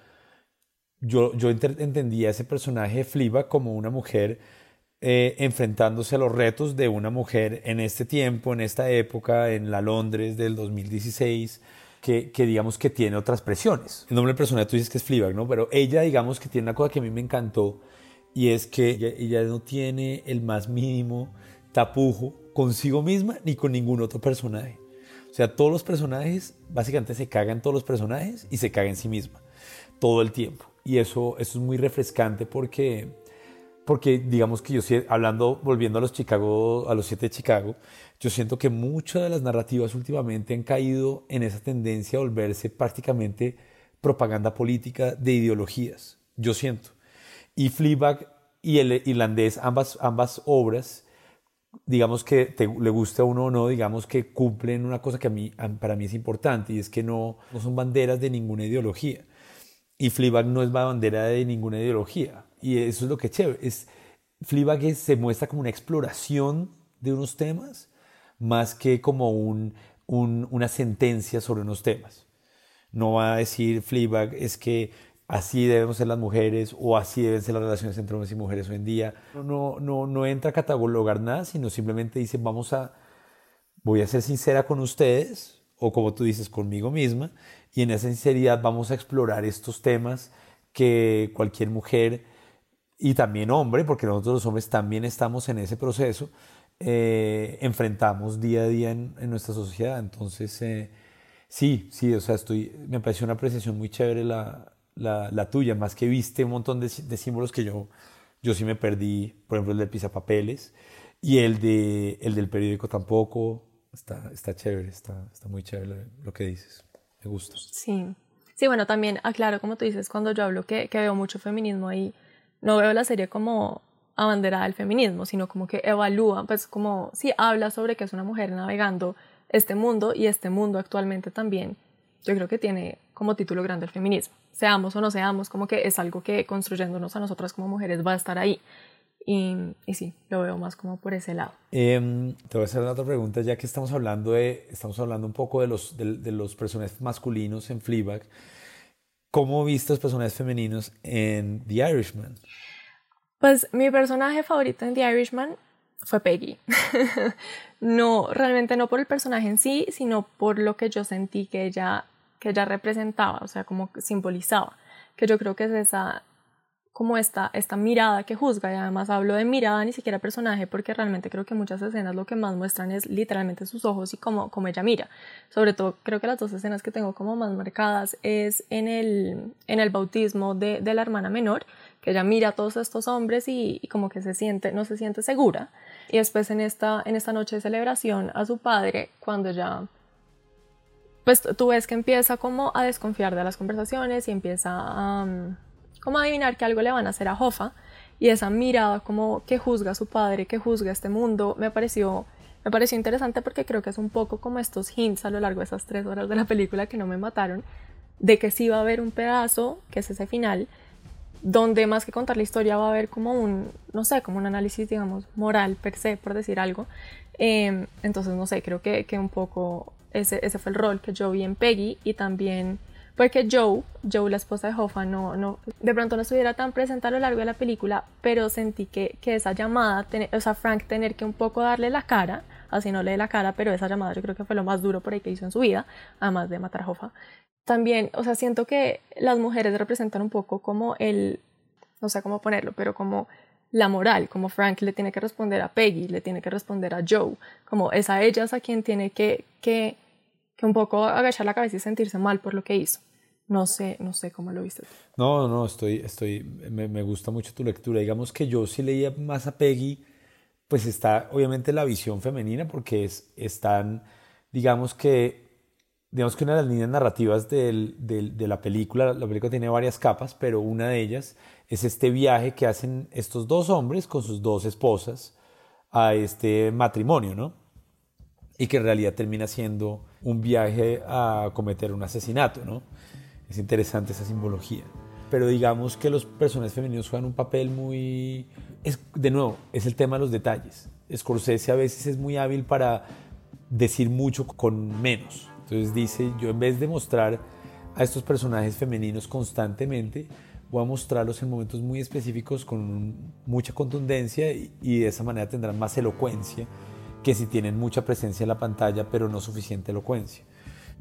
yo, yo entendía a ese personaje Fliba como una mujer eh, enfrentándose a los retos de una mujer en este tiempo, en esta época, en la Londres del 2016, que, que digamos que tiene otras presiones. El nombre del personaje tú dices que es Fleabag, ¿no? Pero ella digamos que tiene una cosa que a mí me encantó y es que ella no tiene el más mínimo tapujo consigo misma ni con ningún otro personaje. O sea, todos los personajes, básicamente se cagan todos los personajes y se caga en sí misma todo el tiempo. Y eso, eso es muy refrescante porque, porque digamos que yo, hablando, volviendo a los Chicago, a los siete de Chicago, yo siento que muchas de las narrativas últimamente han caído en esa tendencia a volverse prácticamente propaganda política de ideologías. Yo siento. Y Fleabag y el irlandés, ambas, ambas obras, digamos que te, le guste a uno o no, digamos que cumplen una cosa que a mí, para mí es importante y es que no, no son banderas de ninguna ideología. Y Fleabag no es bandera de ninguna ideología. Y eso es lo que es chévere. Es, Fleabag se muestra como una exploración de unos temas más que como un, una sentencia sobre unos temas. No va a decir Fleabag es que así debemos ser las mujeres o así deben ser las relaciones entre hombres y mujeres hoy en día. No, no, no entra a catalogar nada, sino simplemente dice, vamos a, voy a ser sincera con ustedes, o como tú dices, conmigo misma, y en esa sinceridad vamos a explorar estos temas que cualquier mujer y también hombre, porque nosotros los hombres también estamos en ese proceso, eh, enfrentamos día a día en, nuestra sociedad. Entonces, eh, sí, sí, o sea, estoy, me pareció una apreciación muy chévere la, la, tuya, más que viste un montón de, símbolos que yo, yo sí me perdí, por ejemplo el del pisapapeles y el, de, el del periódico tampoco. Está, está chévere, está, está muy chévere lo que dices. Me gusta. Sí. Sí, bueno, también aclaro, como tú dices, cuando yo hablo que, que veo mucho feminismo ahí, no veo la serie como abanderada del feminismo, sino como que evalúa, pues como si habla sobre que es una mujer navegando este mundo y este mundo actualmente también, yo creo que tiene como título grande el feminismo seamos o no seamos, como que es algo que construyéndonos a nosotras como mujeres va a estar ahí. Y, y sí, lo veo más como por ese lado. Eh, te voy a hacer otra pregunta, ya que estamos hablando, de, estamos hablando un poco de los, de, de los personajes masculinos en Fleabag. ¿Cómo viste los personajes femeninos en The Irishman? Pues mi personaje favorito en The Irishman fue Peggy. no, realmente no por el personaje en sí, sino por lo que yo sentí que ella que ella representaba, o sea, como simbolizaba, que yo creo que es esa, como esta, esta mirada que juzga, y además hablo de mirada, ni siquiera personaje, porque realmente creo que muchas escenas lo que más muestran es literalmente sus ojos y cómo, cómo ella mira. Sobre todo, creo que las dos escenas que tengo como más marcadas es en el, en el bautismo de, de la hermana menor, que ella mira a todos estos hombres y, como que se siente, no se siente segura. Y después en esta, en esta noche de celebración a su padre, cuando ella pues tú ves que empieza como a desconfiar de las conversaciones y empieza a como a adivinar que algo le van a hacer a Jofa y esa mirada como que juzga a su padre, que juzga este mundo, me pareció me pareció interesante porque creo que es un poco como estos hints a lo largo de esas tres horas de la película que no me mataron, de que sí va a haber un pedazo, que es ese final, donde más que contar la historia va a haber como un, no sé, como un análisis, digamos, moral per se, por decir algo. Eh, entonces, no sé, creo que, que un poco ese, ese, fue el rol que yo vi en Peggy y también porque Joe, Joe la esposa de Hoffa, no, no, de pronto no estuviera tan presente a lo largo de la película, pero sentí que, que esa llamada, o sea, Frank tener que un poco darle la cara, así no le dé la cara, pero esa llamada yo creo que fue lo más duro por ahí que hizo en su vida, además de matar a Hoffa. También, o sea, siento que las mujeres representan un poco como el, no sé cómo ponerlo, pero como la moral, como Frank le tiene que responder a Peggy, le tiene que responder a Joe, como es a ellas a quien tiene que, que que un poco agachar la cabeza y sentirse mal por lo que hizo. No sé, no sé cómo lo viste. No, no, estoy, estoy, me, gusta mucho tu lectura. Digamos que yo sí leía más a Peggy, pues está obviamente la visión femenina porque es, están, digamos que, digamos que una de las líneas narrativas del, del, de la película, la película tiene varias capas, pero una de ellas es este viaje que hacen estos dos hombres con sus dos esposas a este matrimonio, ¿no? Y que en realidad termina siendo un viaje a cometer un asesinato, ¿no? Es interesante esa simbología. Pero digamos que los personajes femeninos juegan un papel muy... Es, de nuevo, es el tema de los detalles. Scorsese a veces es muy hábil para decir mucho con menos. Entonces dice, yo en vez de mostrar a estos personajes femeninos constantemente, voy a mostrarlos en momentos muy específicos con mucha contundencia y, de esa manera tendrán más elocuencia que si tienen mucha presencia en la pantalla, pero no suficiente elocuencia.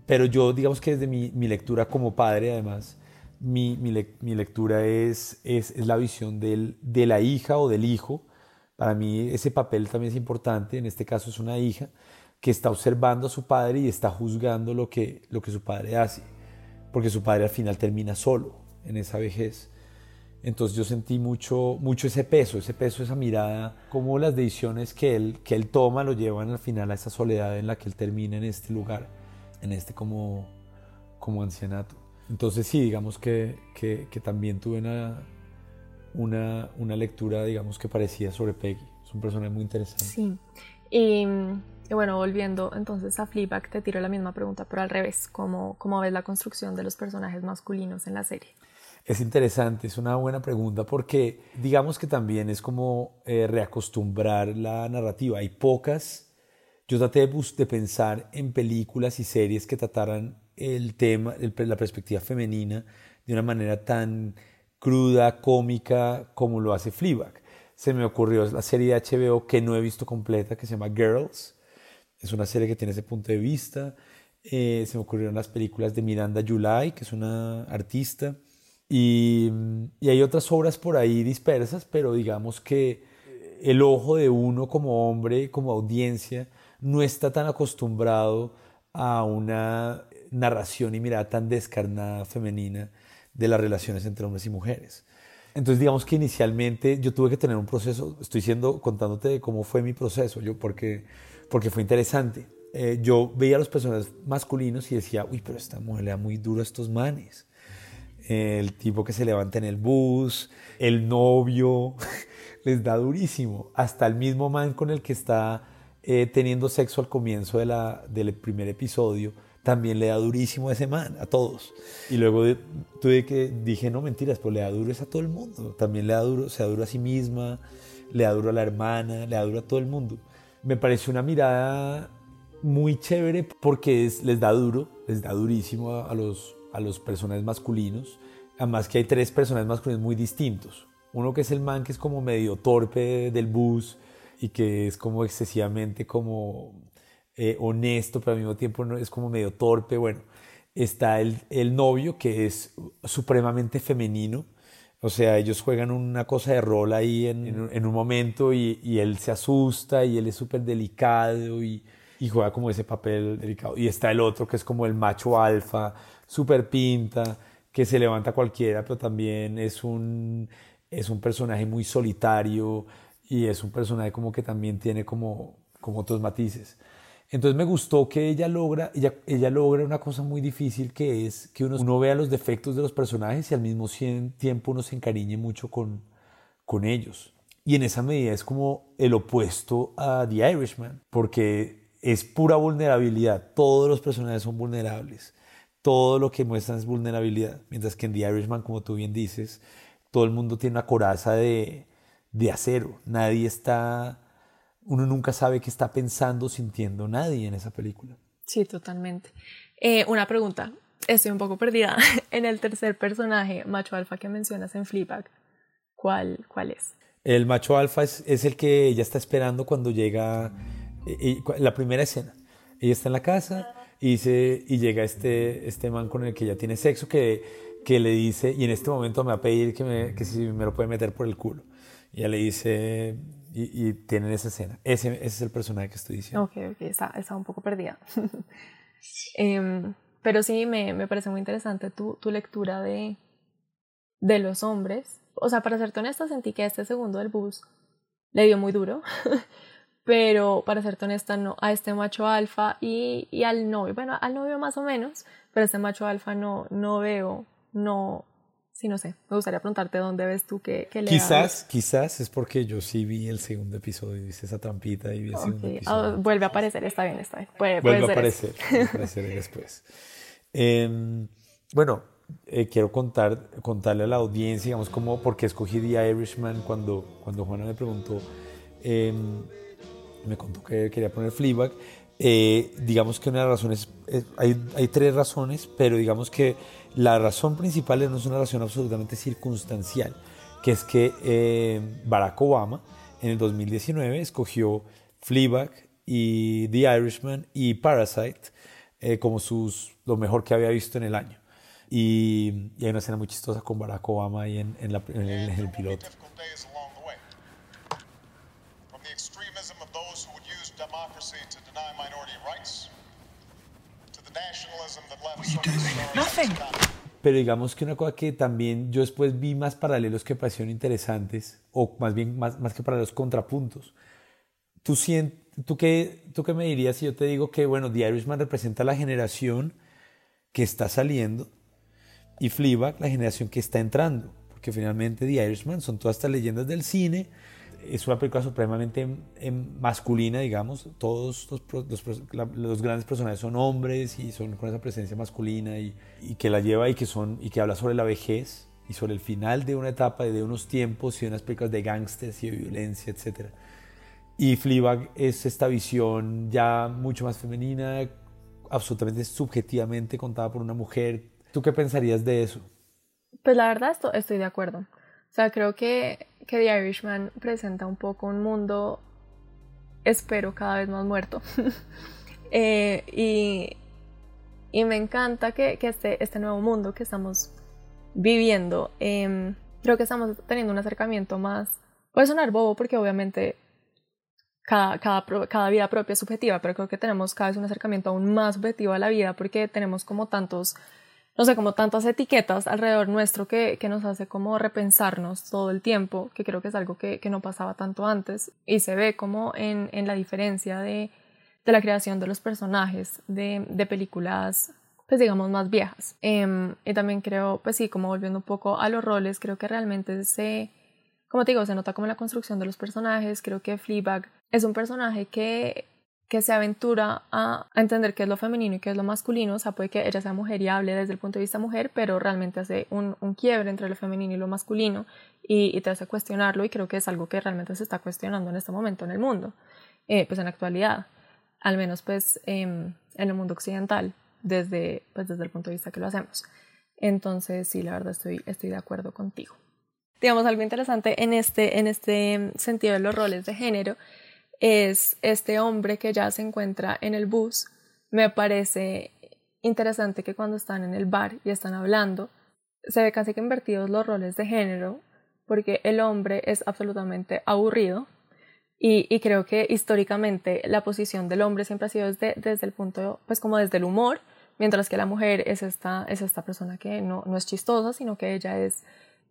Pero yo, digamos que desde mi, lectura como padre, además, mi, mi, lectura es, es, la visión de la hija o del hijo. Para mí ese papel también es importante, en este caso es una hija que está observando a su padre y está juzgando lo que, lo que su padre hace, porque su padre al final termina solo en esa vejez. Entonces yo sentí mucho, mucho ese peso, ese peso, esa mirada, como las decisiones que él, que él toma lo llevan al final a esa soledad en la que él termina en este lugar, en este como, como ancianato. Entonces sí, digamos que, que, también tuve una, una, una, lectura, digamos que parecía sobre Peggy. Es un personaje muy interesante. Sí. Y, y, bueno, volviendo entonces a Fleabag, te tiro la misma pregunta, pero al revés. ¿Cómo, ¿Cómo ves la construcción de los personajes masculinos en la serie? Es interesante, es una buena pregunta porque digamos que también es como eh, reacostumbrar la narrativa. Hay pocas, yo traté de, de, pensar en películas y series que trataran el tema, la perspectiva femenina de una manera tan cruda, cómica, como lo hace Fleabag. Se me ocurrió la serie de HBO que no he visto completa, que se llama Girls. Es una serie que tiene ese punto de vista. Eh, se me ocurrieron las películas de Miranda July, que es una artista. Y, hay otras obras por ahí dispersas, pero digamos que el ojo de uno como hombre, como audiencia, no está tan acostumbrado a una narración y mirada tan descarnada femenina de las relaciones entre hombres y mujeres. Entonces digamos que inicialmente yo tuve que tener un proceso, estoy siendo contándote cómo fue mi proceso, yo porque, porque fue interesante. Eh, yo veía a los personajes masculinos y decía, uy, pero esta mujer le da muy duro a estos manes el tipo que se levanta en el bus, el novio, les da durísimo. Hasta el mismo man con el que está eh, teniendo sexo al comienzo del primer episodio, también le da durísimo a ese man, a todos. Y luego tuve que, dije, no mentiras, pues le da duro es a todo el mundo. También le da duro, se da duro a sí misma, le da duro a la hermana, le da duro a todo el mundo. Me pareció una mirada muy chévere porque es, les da duro, les da durísimo a los a los personajes masculinos. Además que hay tres personajes masculinos muy distintos. Uno que es el man que es como medio torpe del bus y que es como excesivamente como eh, honesto, pero al mismo tiempo es como medio torpe. Bueno, está el, el novio que es supremamente femenino. O sea, ellos juegan una cosa de rol ahí en, en, un momento y, él se asusta y él es súper delicado y juega como ese papel delicado. Y está el otro que es como el macho alfa, súper pinta, que se levanta cualquiera, pero también es un, es un personaje muy solitario y es un personaje como que también tiene como, como otros matices. Entonces me gustó que ella logra, ella, ella logra una cosa muy difícil que es que uno, uno vea los defectos de los personajes y al mismo tiempo uno se encariñe mucho con, con ellos. Y en esa medida es como el opuesto a The Irishman, porque es pura vulnerabilidad. Todos los personajes son vulnerables. Todo lo que muestran es vulnerabilidad. Mientras que en The Irishman, como tú bien dices, todo el mundo tiene una coraza de, de acero. Nadie está, uno nunca sabe qué está pensando, sintiendo nadie en esa película. Sí, totalmente. Eh, una pregunta, estoy un poco perdida. en el tercer personaje, macho alfa que mencionas en Fleabag, ¿cuál, cuál es? El macho alfa es, es el que ella está esperando cuando llega eh, eh, la primera escena. Ella está en la casa y, dice, y llega este, este man con el que ella tiene sexo que, que le dice, y en este momento me va a pedir que, me, que si me lo puede meter por el culo. Y ella le dice, y, y tienen esa escena. Ese, ese, es el personaje que estoy diciendo. Ok, ok, está, está un poco perdida. eh, pero sí, me, me, parece muy interesante tu, tu lectura de, de los hombres. O sea, para serte honesta, sentí que este segundo del bus le dio muy duro. pero para serte honesta, no, a este macho alfa y, y al novio, bueno, al novio más o menos, pero a este macho alfa no, no veo, no, sí, no sé, me gustaría preguntarte dónde ves tú que, que le Quizás, quizás es porque yo sí vi el segundo episodio hice esa trampita y vi el okay. segundo episodio. Oh, vuelve a aparecer, está bien, está bien. Puede, vuelve puede a aparecer, vuelve a aparecer después. Eh, bueno, eh, quiero contar, contarle a la audiencia, digamos, cómo, por qué escogí The Irishman cuando, cuando Juana me preguntó. Eh, me contó que quería poner Fleabag. Eh, digamos que una de las razones, eh, hay, hay, tres razones, pero digamos que la razón principal no es una razón absolutamente circunstancial, que es que eh, Barack Obama en el 2019 escogió Fleabag y The Irishman y Parasite eh, como sus, lo mejor que había visto en el año. Y, y hay una escena muy chistosa con Barack Obama ahí en, en, la, en, el, en el piloto. Democracy to deny minority rights, to the nationalism that left Nothing. Pero digamos que una cosa que también yo después vi más paralelos que parecieron interesantes, o más bien más, más que paralelos contrapuntos. ¿Tú, sientes, tú, qué, ¿Tú qué me dirías si yo te digo que, bueno, The Irishman representa la generación que está saliendo y Fleabag la generación que está entrando? Porque finalmente The Irishman son todas estas leyendas del cine, es una película supremamente masculina, digamos. Todos los, grandes personajes son hombres y son con esa presencia masculina y, y, que la lleva y que, son, y que habla sobre la vejez y sobre el final de una etapa, de unos tiempos y unas películas de gángsters y de violencia, etc. Y Fleabag es esta visión ya mucho más femenina, absolutamente subjetivamente contada por una mujer. ¿Tú qué pensarías de eso? Pues la verdad esto, estoy de acuerdo. O sea, creo que que The Irishman presenta un poco un mundo, espero, cada vez más muerto. eh, y, y, me encanta que, que, este, este nuevo mundo que estamos viviendo, eh, creo que estamos teniendo un acercamiento más, puede sonar bobo porque obviamente cada, cada, cada vida propia es subjetiva, pero creo que tenemos cada vez un acercamiento aún más subjetivo a la vida porque tenemos como tantos no sé, como tantas etiquetas alrededor nuestro que, que, nos hace como repensarnos todo el tiempo, que creo que es algo que, que no pasaba tanto antes y se ve como en, en la diferencia de, de, la creación de los personajes de, de películas pues digamos más viejas. Eh, y también creo, pues sí, como volviendo un poco a los roles, creo que realmente se, como te digo, se nota como la construcción de los personajes, creo que Fleabag es un personaje que que se aventura a, entender qué es lo femenino y qué es lo masculino, o sea, puede que ella sea mujer y hable desde el punto de vista mujer, pero realmente hace un, un quiebre entre lo femenino y lo masculino y, y, te hace cuestionarlo y creo que es algo que realmente se está cuestionando en este momento en el mundo, eh, pues en la actualidad, al menos pues eh, en el mundo occidental, desde, pues desde el punto de vista que lo hacemos. Entonces, sí, la verdad estoy, estoy de acuerdo contigo. Digamos, algo interesante en este, en este sentido de los roles de género es este hombre que ya se encuentra en el bus. Me parece interesante que cuando están en el bar y están hablando, se ve casi que invertidos los roles de género, porque el hombre es absolutamente aburrido y, y creo que históricamente la posición del hombre siempre ha sido desde, desde el punto, pues como desde el humor, mientras que la mujer es esta, es esta persona que no, no es chistosa, sino que ella es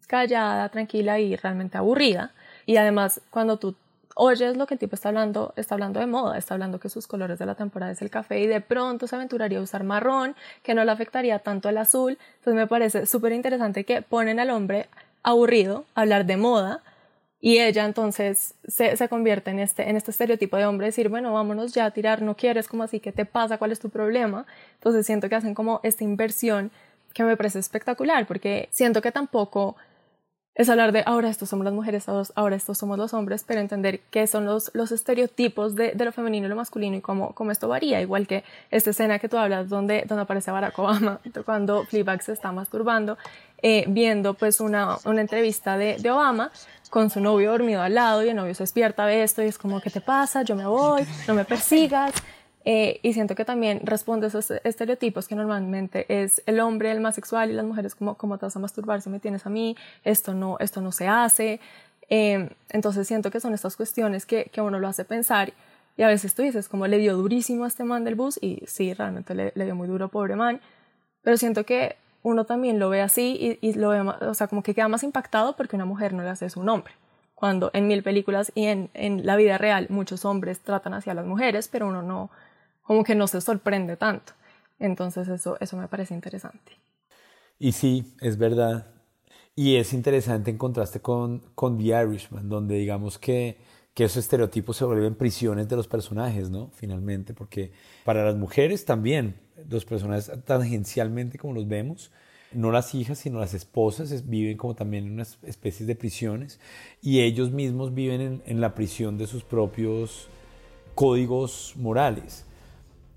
callada, tranquila y realmente aburrida. Y además, cuando tú oyes lo que el tipo está hablando, está hablando de moda, está hablando que sus colores de la temporada es el café y de pronto se aventuraría a usar marrón, que no le afectaría tanto el azul. Entonces me parece súper interesante que ponen al hombre aburrido a hablar de moda Y ella entonces se, se, convierte en este, en este estereotipo de hombre, decir, bueno, vámonos ya a tirar, no quieres, como así, ¿qué te pasa? ¿Cuál es tu problema? Entonces siento que hacen como esta inversión que me parece espectacular, porque siento que tampoco es hablar de ahora estos somos las mujeres, ahora estos somos los hombres, pero entender qué son los, los estereotipos de, de, lo femenino y lo masculino y cómo, cómo, esto varía, igual que esta escena que tú hablas donde, donde aparece Barack Obama cuando Fleabag se está masturbando, eh, viendo pues una, una entrevista de, de, Obama con su novio dormido al lado y el novio se despierta, ve esto y es como, ¿qué te pasa? Yo me voy, no me persigas. Eh, y siento que también responde a esos estereotipos que normalmente es el hombre el más sexual y las mujeres como, ¿cómo te vas a masturbar si me tienes a mí? Esto no, esto no se hace. Eh, entonces siento que son estas cuestiones que, que uno lo hace pensar y a veces tú dices como le dio durísimo a este man del bus y sí, realmente le, le dio muy duro, pobre man, pero siento que uno también lo ve así y, y lo ve, o sea, como que queda más impactado porque una mujer no le hace a un hombre cuando en mil películas y en, en la vida real muchos hombres tratan hacia las mujeres, pero uno no, como que no se sorprende tanto. Entonces eso, eso me parece interesante. Y sí, es verdad. Y es interesante en contraste con, con The Irishman, donde digamos que, que esos estereotipos se vuelven prisiones de los personajes, ¿no? Finalmente, porque para las mujeres también, los personajes tangencialmente como los vemos, no las hijas, sino las esposas viven como también en unas especies de prisiones y ellos mismos viven en, en la prisión de sus propios códigos morales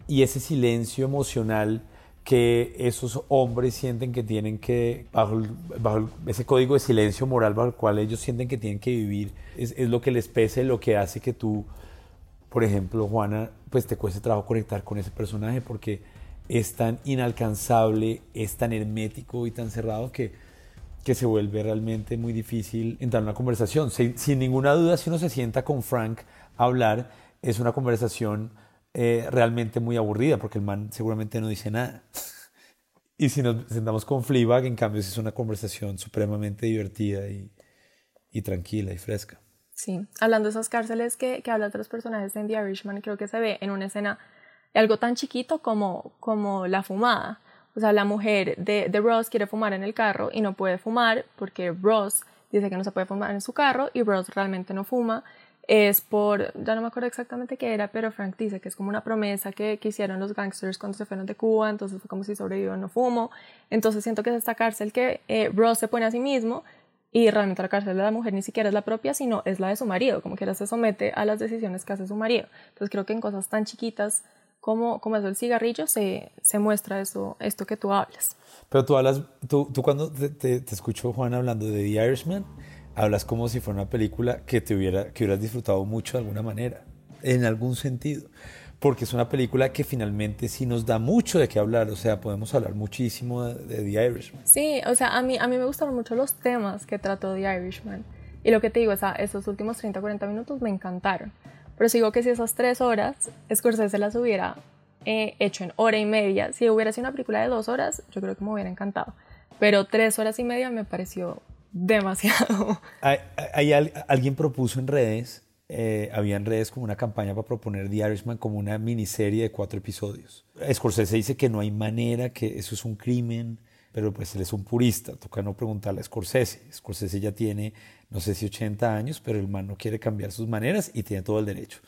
y ese silencio emocional que esos hombres sienten que tienen que, bajo, bajo, ese código de silencio moral bajo el cual ellos sienten que tienen que vivir, es, es, lo que les pese, lo que hace que tú, por ejemplo, Juana, pues te cueste trabajo conectar con ese personaje porque es tan inalcanzable, es tan hermético y tan cerrado que, que se vuelve realmente muy difícil entrar en una conversación. Sin, sin ninguna duda, si uno se sienta con Frank a hablar, es una conversación eh, realmente muy aburrida porque el man seguramente no dice nada. Y si nos sentamos con Fleabag, en cambio, es una conversación supremamente divertida y, y, tranquila y fresca. Sí, hablando de esas cárceles que, que hablan los personajes en The Irishman, creo que se ve en una escena algo tan chiquito como, como la fumada. O sea, la mujer de, de Ross quiere fumar en el carro y no puede fumar porque Ross dice que no se puede fumar en su carro y Ross realmente no fuma es por, ya no me acuerdo exactamente qué era, pero Frank dice que es como una promesa que, que hicieron los gangsters cuando se fueron de Cuba, entonces fue como si sobrevivió no fumo, entonces siento que es esta cárcel que eh, se pone a sí mismo y realmente la cárcel de la mujer ni siquiera es la propia, sino es la de su marido, como que ella se somete a las decisiones que hace su marido. Entonces creo que en cosas tan chiquitas como, como eso el cigarrillo se, se muestra eso, esto que tú hablas. Pero tú hablas, tú, tú cuando te, te, te escucho Juan hablando de The Irishman, hablas como si fuera una película que te hubiera, que hubieras disfrutado mucho de alguna manera, en algún sentido. Porque es una película que finalmente sí nos da mucho de qué hablar, o sea, podemos hablar muchísimo de, de The Irishman. Sí, o sea, a mí, a mí me gustaron mucho los temas que trató The Irishman. Y lo que te digo, o sea, esos últimos 30, 40 minutos me encantaron. Pero sigo que si esas tres horas Scorsese las hubiera eh, hecho en hora y media, si hubiera sido una película de dos horas, yo creo que me hubiera encantado. Pero tres horas y media me pareció demasiado. Hay, hay, alguien propuso en redes, eh, había en redes como una campaña para proponer The Irishman como una miniserie de cuatro episodios. Scorsese dice que no hay manera, que eso es un crimen, pero pues él es un purista, toca no preguntarle a Scorsese. Scorsese ya tiene, no sé si 80 años, pero el man no quiere cambiar sus maneras y tiene todo el derecho.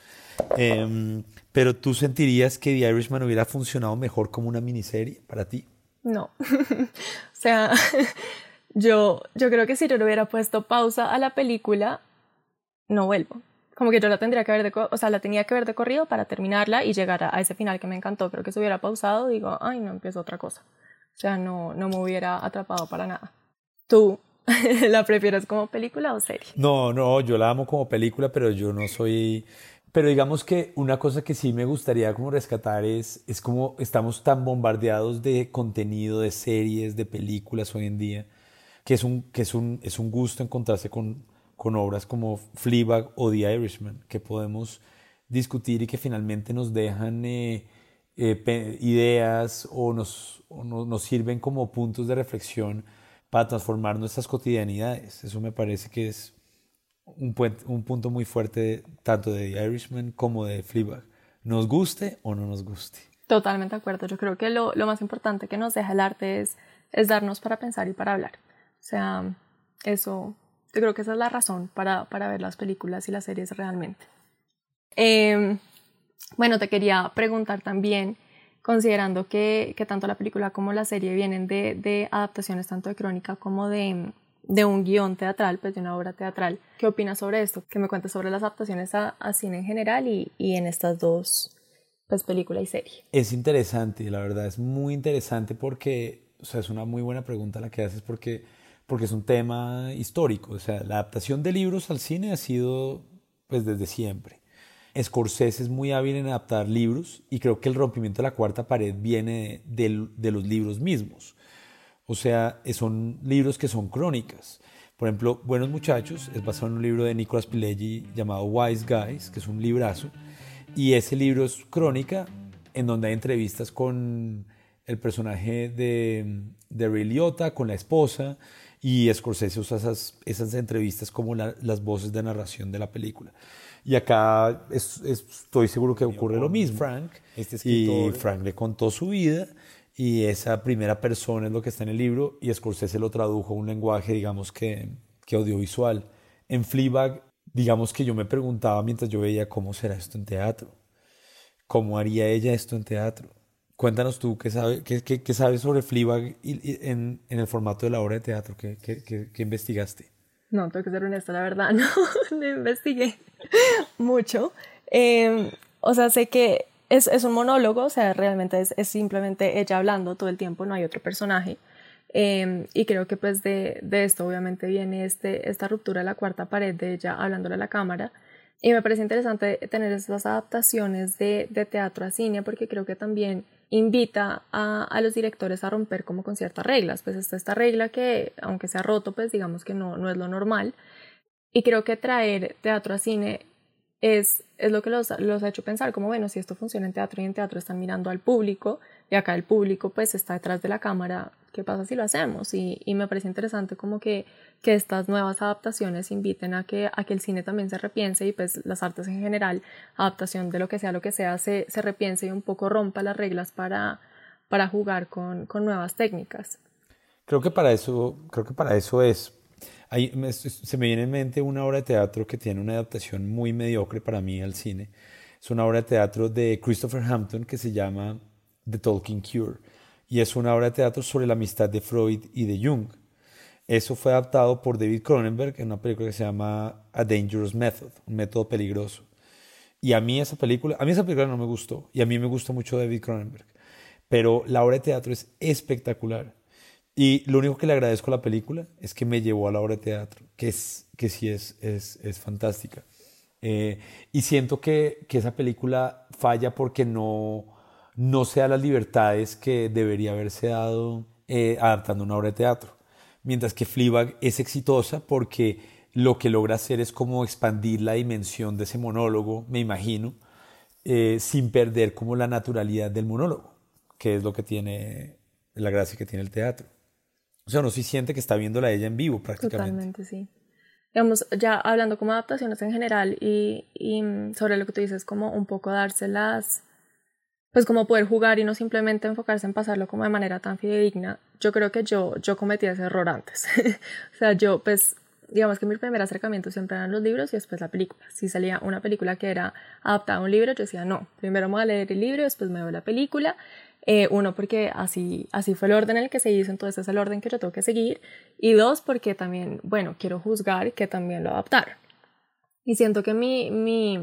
Eh, pero tú sentirías que The Irishman hubiera funcionado mejor como una miniserie para ti? No. o sea, yo, yo creo que si yo le hubiera puesto pausa a la película, no vuelvo. Como que yo la tendría que ver de, o sea, la tenía que ver de corrido para terminarla y llegar a, a ese final que me encantó. Creo que si hubiera pausado, digo, ay, no, empiezo otra cosa. O sea, no, no me hubiera atrapado para nada. ¿Tú la prefieres como película o serie? No, no, yo la amo como película, pero yo no soy... Pero digamos que una cosa que sí me gustaría como rescatar es, es como estamos tan bombardeados de contenido, de series, de películas hoy en día, que es un, que es un, es un gusto encontrarse con, con obras como Fleabag o The Irishman, que podemos discutir y que finalmente nos dejan eh, eh, ideas o, nos, o no, nos sirven como puntos de reflexión para transformar nuestras cotidianidades. Eso me parece que es un, un punto muy fuerte tanto de The Irishman como de Fleabag. Nos guste o no nos guste. Totalmente de acuerdo. Yo creo que lo, lo más importante que nos deja el arte es, es darnos para pensar y para hablar. O sea, eso, yo creo que esa es la razón para, para ver las películas y las series realmente. Eh, bueno, te quería preguntar también, considerando que, que, tanto la película como la serie vienen de, de adaptaciones tanto de crónica como de, de, un guion teatral, pues de una obra teatral, ¿qué opinas sobre esto? Que me cuentes sobre las adaptaciones a, a cine en general y, y en estas dos pues película y serie. Es interesante, la verdad, es muy interesante porque, o sea, es una muy buena pregunta la que haces porque, porque es un tema histórico, o sea, la adaptación de libros al cine ha sido pues desde siempre. Scorsese es muy hábil en adaptar libros y creo que el rompimiento de la cuarta pared viene de, de, los libros mismos. O sea, son libros que son crónicas. Por ejemplo, Buenos Muchachos es basado en un libro de Nicolas Pileggi llamado Wise Guys, que es un librazo. Y ese libro es crónica en donde hay entrevistas con el personaje de, de Ray Liotta, con la esposa, y Scorsese usa esas, esas entrevistas como la, las voces de narración de la película. Y acá es, es, estoy seguro que ocurre lo mismo. Frank, este escritor, y Frank le contó su vida y esa primera persona es lo que está en el libro y Scorsese lo tradujo a un lenguaje, digamos que, que audiovisual. En Fleabag digamos que yo me preguntaba mientras yo veía cómo será esto en teatro, cómo haría ella esto en teatro. Cuéntanos tú qué, sabe, qué, qué, qué sabes sobre Fleabag en, en, el formato de la obra de teatro, qué, qué investigaste. No, tengo que ser honesta, la verdad, no, no investigué mucho. Eh, o sea, sé que es, es, un monólogo, o sea, realmente es, es, simplemente ella hablando todo el tiempo, no hay otro personaje. Eh, y creo que pues de, de, esto obviamente viene este, esta ruptura de la cuarta pared de ella hablándole a la cámara. Y me parece interesante tener estas adaptaciones de, de teatro a cine porque creo que también invita a, los directores a romper como con ciertas reglas. Pues está esta regla que, aunque sea roto, pues digamos que no, no es lo normal. Y creo que traer teatro a cine es, es lo que los, los ha hecho pensar, como bueno, si esto funciona en teatro y en teatro están mirando al público y acá el público pues está detrás de la cámara, ¿qué pasa si lo hacemos? Y, y me parece interesante como que, que estas nuevas adaptaciones inviten a que, a que el cine también se repiense y pues las artes en general, adaptación de lo que sea, lo que sea, se, se repiense y un poco rompa las reglas para, para jugar con, con nuevas técnicas. Creo que para eso, creo que para eso es, Se me viene en mente una obra de teatro que tiene una adaptación muy mediocre para mí al cine. Es una obra de teatro de Christopher Hampton que se llama The Talking Cure. Y es una obra de teatro sobre la amistad de Freud y de Jung. Eso fue adaptado por David Cronenberg en una película que se llama A Dangerous Method, un método peligroso. Y a mí esa película, a mí esa película no me gustó. Y a mí me gustó mucho David Cronenberg. Pero la obra de teatro es espectacular. Y lo único que le agradezco a la película es que me llevó a la obra de teatro, que, es, que sí es, es, es fantástica. Eh, y siento que, que, esa película falla porque no, no se da las libertades que debería haberse dado eh, adaptando una obra de teatro. Mientras que Fleabag es exitosa porque lo que logra hacer es como expandir la dimensión de ese monólogo, me imagino, eh, sin perder como la naturalidad del monólogo, que es lo que tiene, la gracia que tiene el teatro. O sea, uno sí siente que está viéndola ella en vivo prácticamente. Totalmente, sí. Digamos, ya hablando como adaptaciones en general y, y sobre lo que tú dices, como un poco dárselas, pues como poder jugar y no simplemente enfocarse en pasarlo como de manera tan fidedigna. Yo creo que yo, yo cometí ese error antes. o sea, yo pues digamos que mi primer acercamiento siempre eran los libros y después la película. Si salía una película que era adaptada a un libro, yo decía, no, primero me voy a leer el libro, después me veo la película eh, uno, porque así, así fue el orden en el que se hizo, entonces es el orden que yo tengo que seguir. Y dos, porque también, bueno, quiero juzgar que también lo adaptaron. Y siento que mi, mi,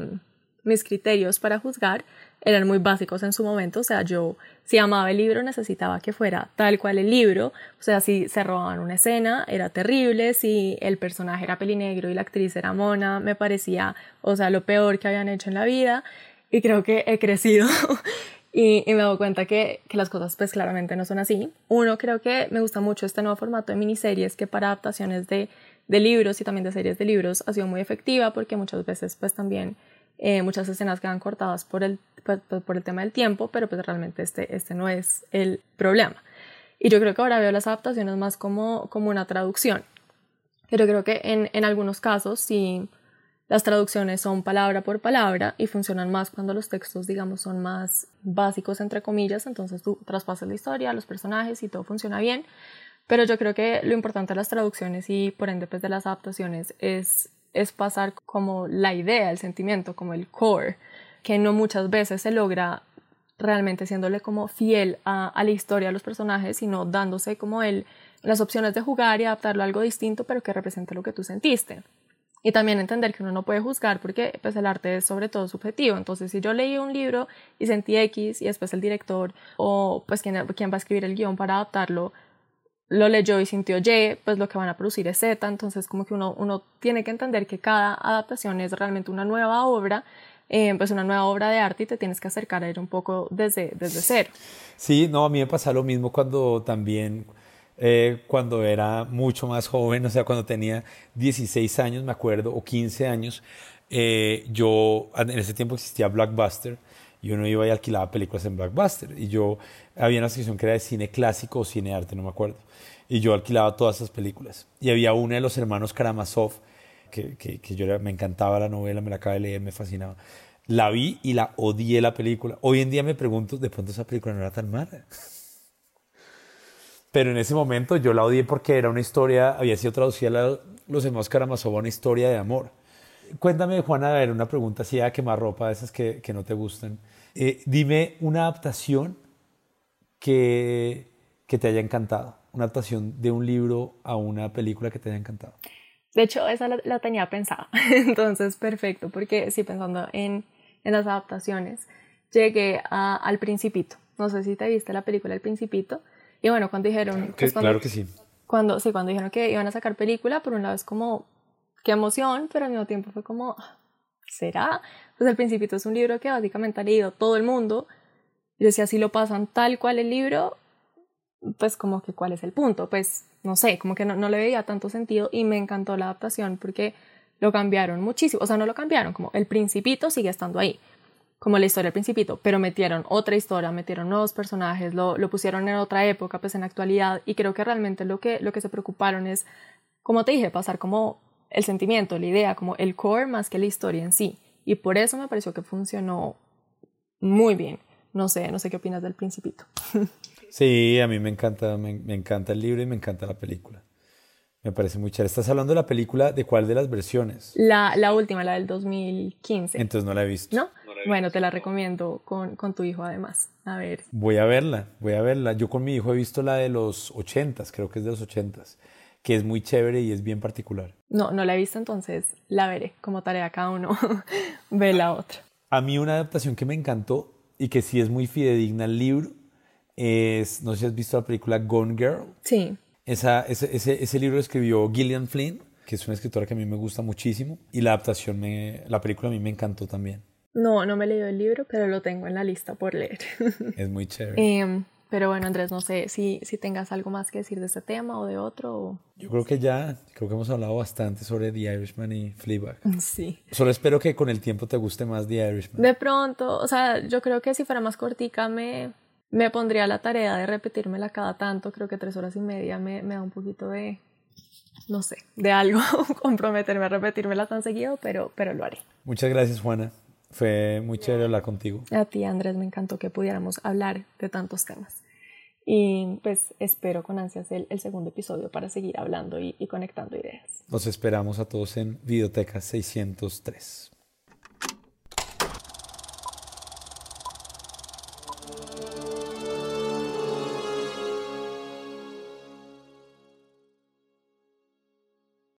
mis criterios para juzgar eran muy básicos en su momento, o sea, yo si amaba el libro necesitaba que fuera tal cual el libro, o sea, si se robaban una escena era terrible, si el personaje era pelinegro y la actriz era mona, me parecía, o sea, lo peor que habían hecho en la vida y creo que he crecido y, y, me doy cuenta que, que, las cosas pues claramente no son así. Uno, creo que me gusta mucho este nuevo formato de miniseries que para adaptaciones de, de libros y también de series de libros ha sido muy efectiva porque muchas veces pues también eh, muchas escenas quedan cortadas por el, pues, por el tema del tiempo, pero pues realmente este, este no es el problema. Y yo creo que ahora veo las adaptaciones más como, como una traducción. Pero creo que en, en algunos casos sí las traducciones son palabra por palabra y funcionan más cuando los textos, digamos, son más básicos, entre comillas, entonces tú traspasas la historia, los personajes y todo funciona bien. Pero yo creo que lo importante de las traducciones y por ende pues, de las adaptaciones es, es pasar como la idea, el sentimiento, como el core, que no muchas veces se logra realmente siéndole como fiel a, a la historia de los personajes, sino dándose como el, las opciones de jugar y adaptarlo a algo distinto, pero que represente lo que tú sentiste. Y también entender que uno no puede juzgar porque pues, el arte es sobre todo subjetivo. Entonces, si yo leí un libro y sentí X y después el director o pues quien, quien va a escribir el guion para adaptarlo lo leyó y sintió Y, pues lo que van a producir es Z. Entonces, como que uno, uno tiene que entender que cada adaptación es realmente una nueva obra eh, pues una nueva obra de arte y te tienes que acercar a ir un poco desde, desde cero. Sí, no, a mí me pasa lo mismo cuando también, eh, cuando era mucho más joven, o sea, cuando tenía 16 años, me acuerdo, o 15 años, eh, yo, en ese tiempo existía Blockbuster, y uno iba y alquilaba películas en Blockbuster, y yo, había una sección que era de cine clásico o cine arte, no me acuerdo, y yo alquilaba todas esas películas. Y había una de los hermanos Karamazov, que, que, yo me encantaba la novela, me la acabé de leer, me fascinaba. La vi y la odié la película. Hoy en día me pregunto, de pronto esa película no era tan mala. Pero en ese momento yo la odié porque era una historia, había sido traducida a Los hermanos Karamazov, una historia de amor. Cuéntame, Juana, a ver, una pregunta así a quemar ropa de esas que, que no te gustan. Eh, dime una adaptación que, que te haya encantado. Una adaptación de un libro a una película que te haya encantado. De hecho, esa la, tenía pensada. Entonces, perfecto, porque sí, pensando en, en las adaptaciones, llegué a, al Principito. No sé si te viste la película El Principito. Y bueno, cuando dijeron... Pues, claro que sí. Cuando, sí, cuando dijeron que iban a sacar película, por un lado es como, qué emoción, pero al mismo tiempo fue como, ¿será? Pues El Principito es un libro que básicamente ha leído todo el mundo. Y decía, si lo pasan tal cual el libro, pues como que cuál es el punto. Pues no sé, como que no, no le veía tanto sentido y me encantó la adaptación porque lo cambiaron muchísimo, o sea, no lo cambiaron, como el principito sigue estando ahí, como la historia del principito, pero metieron otra historia, metieron nuevos personajes, lo, lo pusieron en otra época, pues en la actualidad, y creo que realmente lo que, lo que se preocuparon es, como te dije, pasar como el sentimiento, la idea, como el core más que la historia en sí, y por eso me pareció que funcionó muy bien. No sé, no sé qué opinas del principito. Sí, a mí me encanta, me, encanta el libro y me encanta la película. Me parece muy chévere. ¿Estás hablando de la película de cuál de las versiones? La, la última, la del 2015. Entonces no la he visto. ¿No? Bueno, te la recomiendo con, con, tu hijo además. A ver. Voy a verla, voy a verla. Yo con mi hijo he visto la de los 80 creo que es de los 80 que es muy chévere y es bien particular. No, no la he visto, entonces la veré como tarea cada uno. Ve la otra. A mí una adaptación que me encantó y que sí es muy fidedigna al libro es, no sé si has visto la película Gone Girl. Sí. Esa, ese, ese, ese, libro escribió Gillian Flynn, que es una escritora que a mí me gusta muchísimo, y la adaptación, me, la película a mí me encantó también. No, no me he leído el libro, pero lo tengo en la lista por leer. es muy chévere. Em, pero bueno, Andrés, no sé si, si tengas algo más que decir de este tema o de otro. Yo creo que ya, creo que hemos hablado bastante sobre The Irishman y Fleabag. Sí. Solo espero que con el tiempo te guste más The Irishman. De pronto, o sea, yo creo que si fuera más cortica me, me pondría la tarea de repetírmela cada tanto, creo que tres horas y media me, me da un poquito de, no sé, de algo comprometerme a repetírmela tan seguido, pero, pero lo haré. Muchas gracias, Juana. Fue muy chévere hablar contigo. A ti, Andrés, me encantó que pudiéramos hablar de tantos temas. Y pues espero con ansias el, el segundo episodio para seguir hablando y, y conectando ideas. Los esperamos a todos en Videoteca 603.